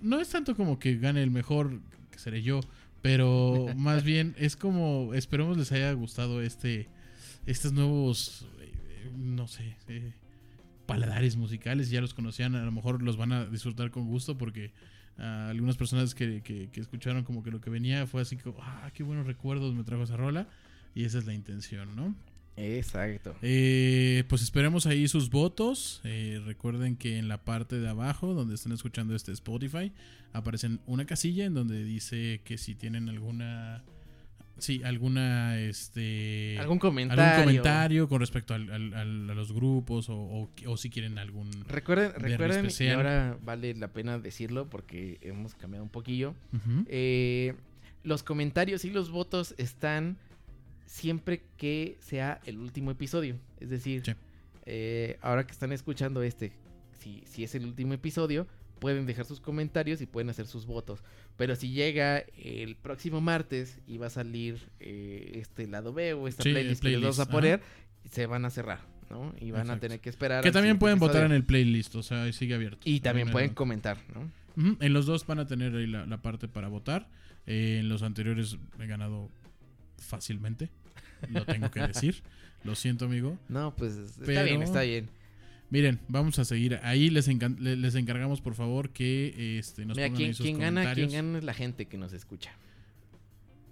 no es tanto como que gane el mejor, que seré yo, pero <laughs> más bien es como esperemos les haya gustado este estos nuevos eh, no sé, eh, paladares musicales, ya los conocían, a lo mejor los van a disfrutar con gusto porque ah, algunas personas que, que- que escucharon como que lo que venía fue así como, ah, qué buenos recuerdos me trajo esa rola y esa es la intención, ¿no? Exacto. Eh, pues esperemos ahí sus votos. Eh, recuerden que en la parte de abajo, donde están escuchando este Spotify, aparecen una casilla en donde dice que si tienen alguna. Sí, alguna. Este. Algún comentario. algún comentario con respecto al- al- al- a los grupos o, o- o si quieren algún. Recuerden, recuerden, y ahora vale la pena decirlo porque hemos cambiado un poquillo. Eh, los comentarios y los votos están siempre que sea el último episodio. Es decir, Sí. eh, ahora que están escuchando este, si, si es el último episodio, pueden dejar sus comentarios y pueden hacer sus votos. Pero si llega el próximo martes y va a salir eh, este lado B o esta Sí, playlist, que les vamos a playlist, poner, se van a cerrar, ¿no? Y van a tener que esperar. Que también pueden votar en el playlist, o sea, sigue abierto. Y también pueden comentar, ¿no? En los dos van a tener ahí la, la parte para votar. Eh, en los anteriores he ganado fácilmente. Lo tengo que <laughs> decir. Lo siento, amigo. No, pues está Pero- bien, está bien. Miren, vamos a seguir. Ahí les, les encargamos, por favor, que este, nos Mira, pongan quien, ahí sus quien gana, quien comentarios. gana es la gente que nos escucha.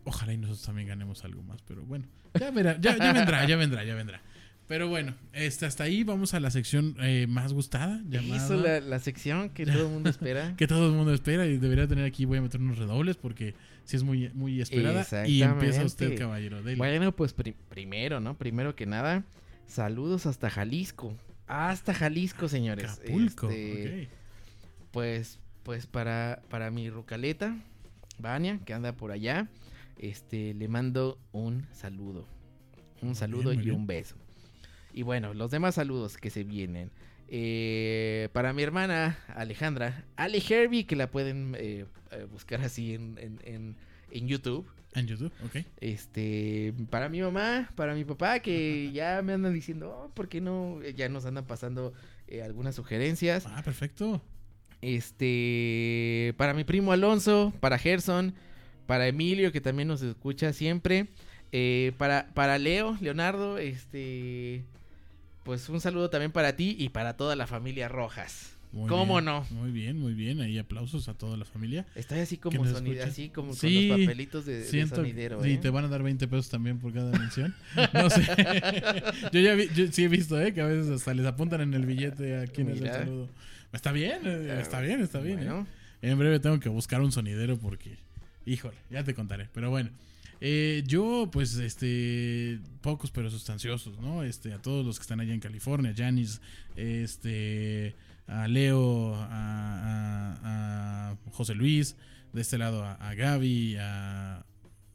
Ojalá y nosotros también ganemos algo más, pero bueno. Ya, verá- ya, ya vendrá, ya vendrá, ya vendrá. Pero bueno, este, hasta ahí vamos a la sección eh, más gustada. Llamada, Hizo la, la sección que todo el mundo espera. <laughs> Que todo el mundo espera y debería tener aquí. Voy a meter unos redobles porque si es muy, muy esperada. Y empieza usted, caballero. dele. Bueno, pues pri- primero, ¿no? Primero que nada, saludos hasta Jalisco. Hasta Jalisco, señores. Acapulco. Este. Pues, pues para, para mi rucaleta, Vania, que anda por allá, este, le mando un saludo. Un saludo bien, y bien. un beso. Y bueno, los demás saludos que se vienen. Eh, para mi hermana Alejandra, Ale Herbie, que la pueden eh, eh, buscar así en, en- en- en YouTube. En YouTube, ok. Este, para mi mamá, para mi papá, que <laughs> ya me andan diciendo, oh, ¿por qué no? Ya nos andan pasando eh, algunas sugerencias. Ah, perfecto. Este, para mi primo Alonso, para Gerson, para Emilio, que también nos escucha siempre. eh, para, para Leo, Leonardo, este, pues un saludo también para ti y para toda la familia Rojas. Muy ¿Cómo bien, no? Muy bien, muy bien. Ahí aplausos a toda la familia. Estoy así como sonido, así como Sí, con los papelitos de, de Siento, sonidero, y ¿eh? te van a dar 20 pesos también por cada mención. No sé. <laughs> yo ya vi, yo sí he visto, ¿eh? Que a veces hasta les apuntan en el billete a quién es el Mira. saludo. Está bien, eh, está bien, está bien. ¿eh? Bueno, En breve tengo que buscar un sonidero porque, híjole, ya te contaré. Pero bueno, eh, yo pues, este, pocos pero sustanciosos, ¿no? Este, a todos los que están allá en California, Janis, este, a Leo, a, a- a José Luis, de este lado a, a Gaby, a,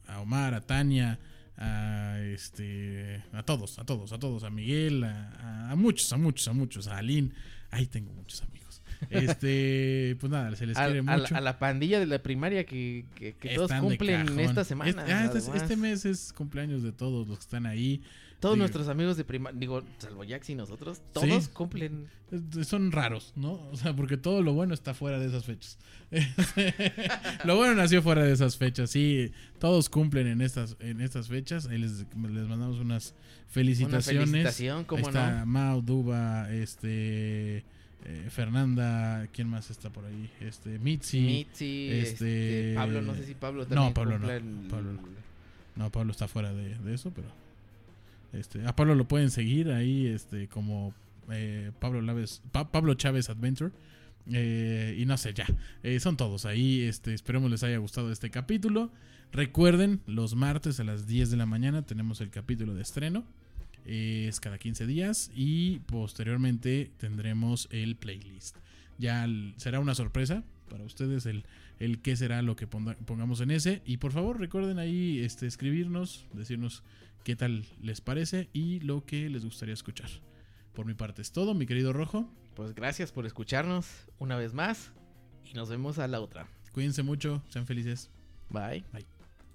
a Omar, a Tania. A, este, a todos, a todos, a todos, a Miguel, a, muchos, a muchos, a muchos, a Aline, ahí tengo muchos amigos. Este, <laughs> pues nada, se les a, quiere a la- mucho. a la pandilla de la primaria que, que, que todos cumplen esta semana. Este, ah, este- este mes es cumpleaños de todos los que están ahí. Todos nuestros amigos de primaria, digo, salvo Jax y nosotros, todos Sí. cumplen. Son raros, ¿no? O sea, porque todo lo bueno está fuera de esas fechas. <laughs> lo bueno nació fuera de esas fechas. Sí, todos cumplen en estas, en estas fechas. Ahí les, les mandamos unas felicitaciones. Una felicitación, ¿cómo ahí está no? Mao, Duba, este, eh, Fernanda, ¿quién más está por ahí? Este, Mitzi. Mitzi, este- este, Pablo, no sé si Pablo No, también Pablo no, el- Pablo no. No, Pablo está fuera de, de eso, pero este, a Pablo lo pueden seguir ahí, este, como eh, Pablo Pablo Chávez Adventure. Eh, y no sé, ya. Eh, son todos ahí. Este, esperemos les haya gustado este capítulo. Recuerden, los martes a las 10 de la mañana tenemos el capítulo de estreno. Es cada 15 días. Y posteriormente tendremos el playlist. Ya será una sorpresa para ustedes el, el qué será lo que ponga- pongamos en ese. Y por favor recuerden ahí este, escribirnos, decirnos qué tal les parece y lo que les gustaría escuchar. Por mi parte es todo, mi querido Rojo. Pues gracias por escucharnos una vez más y nos vemos a la otra. Cuídense mucho, sean felices. Bye. Bye.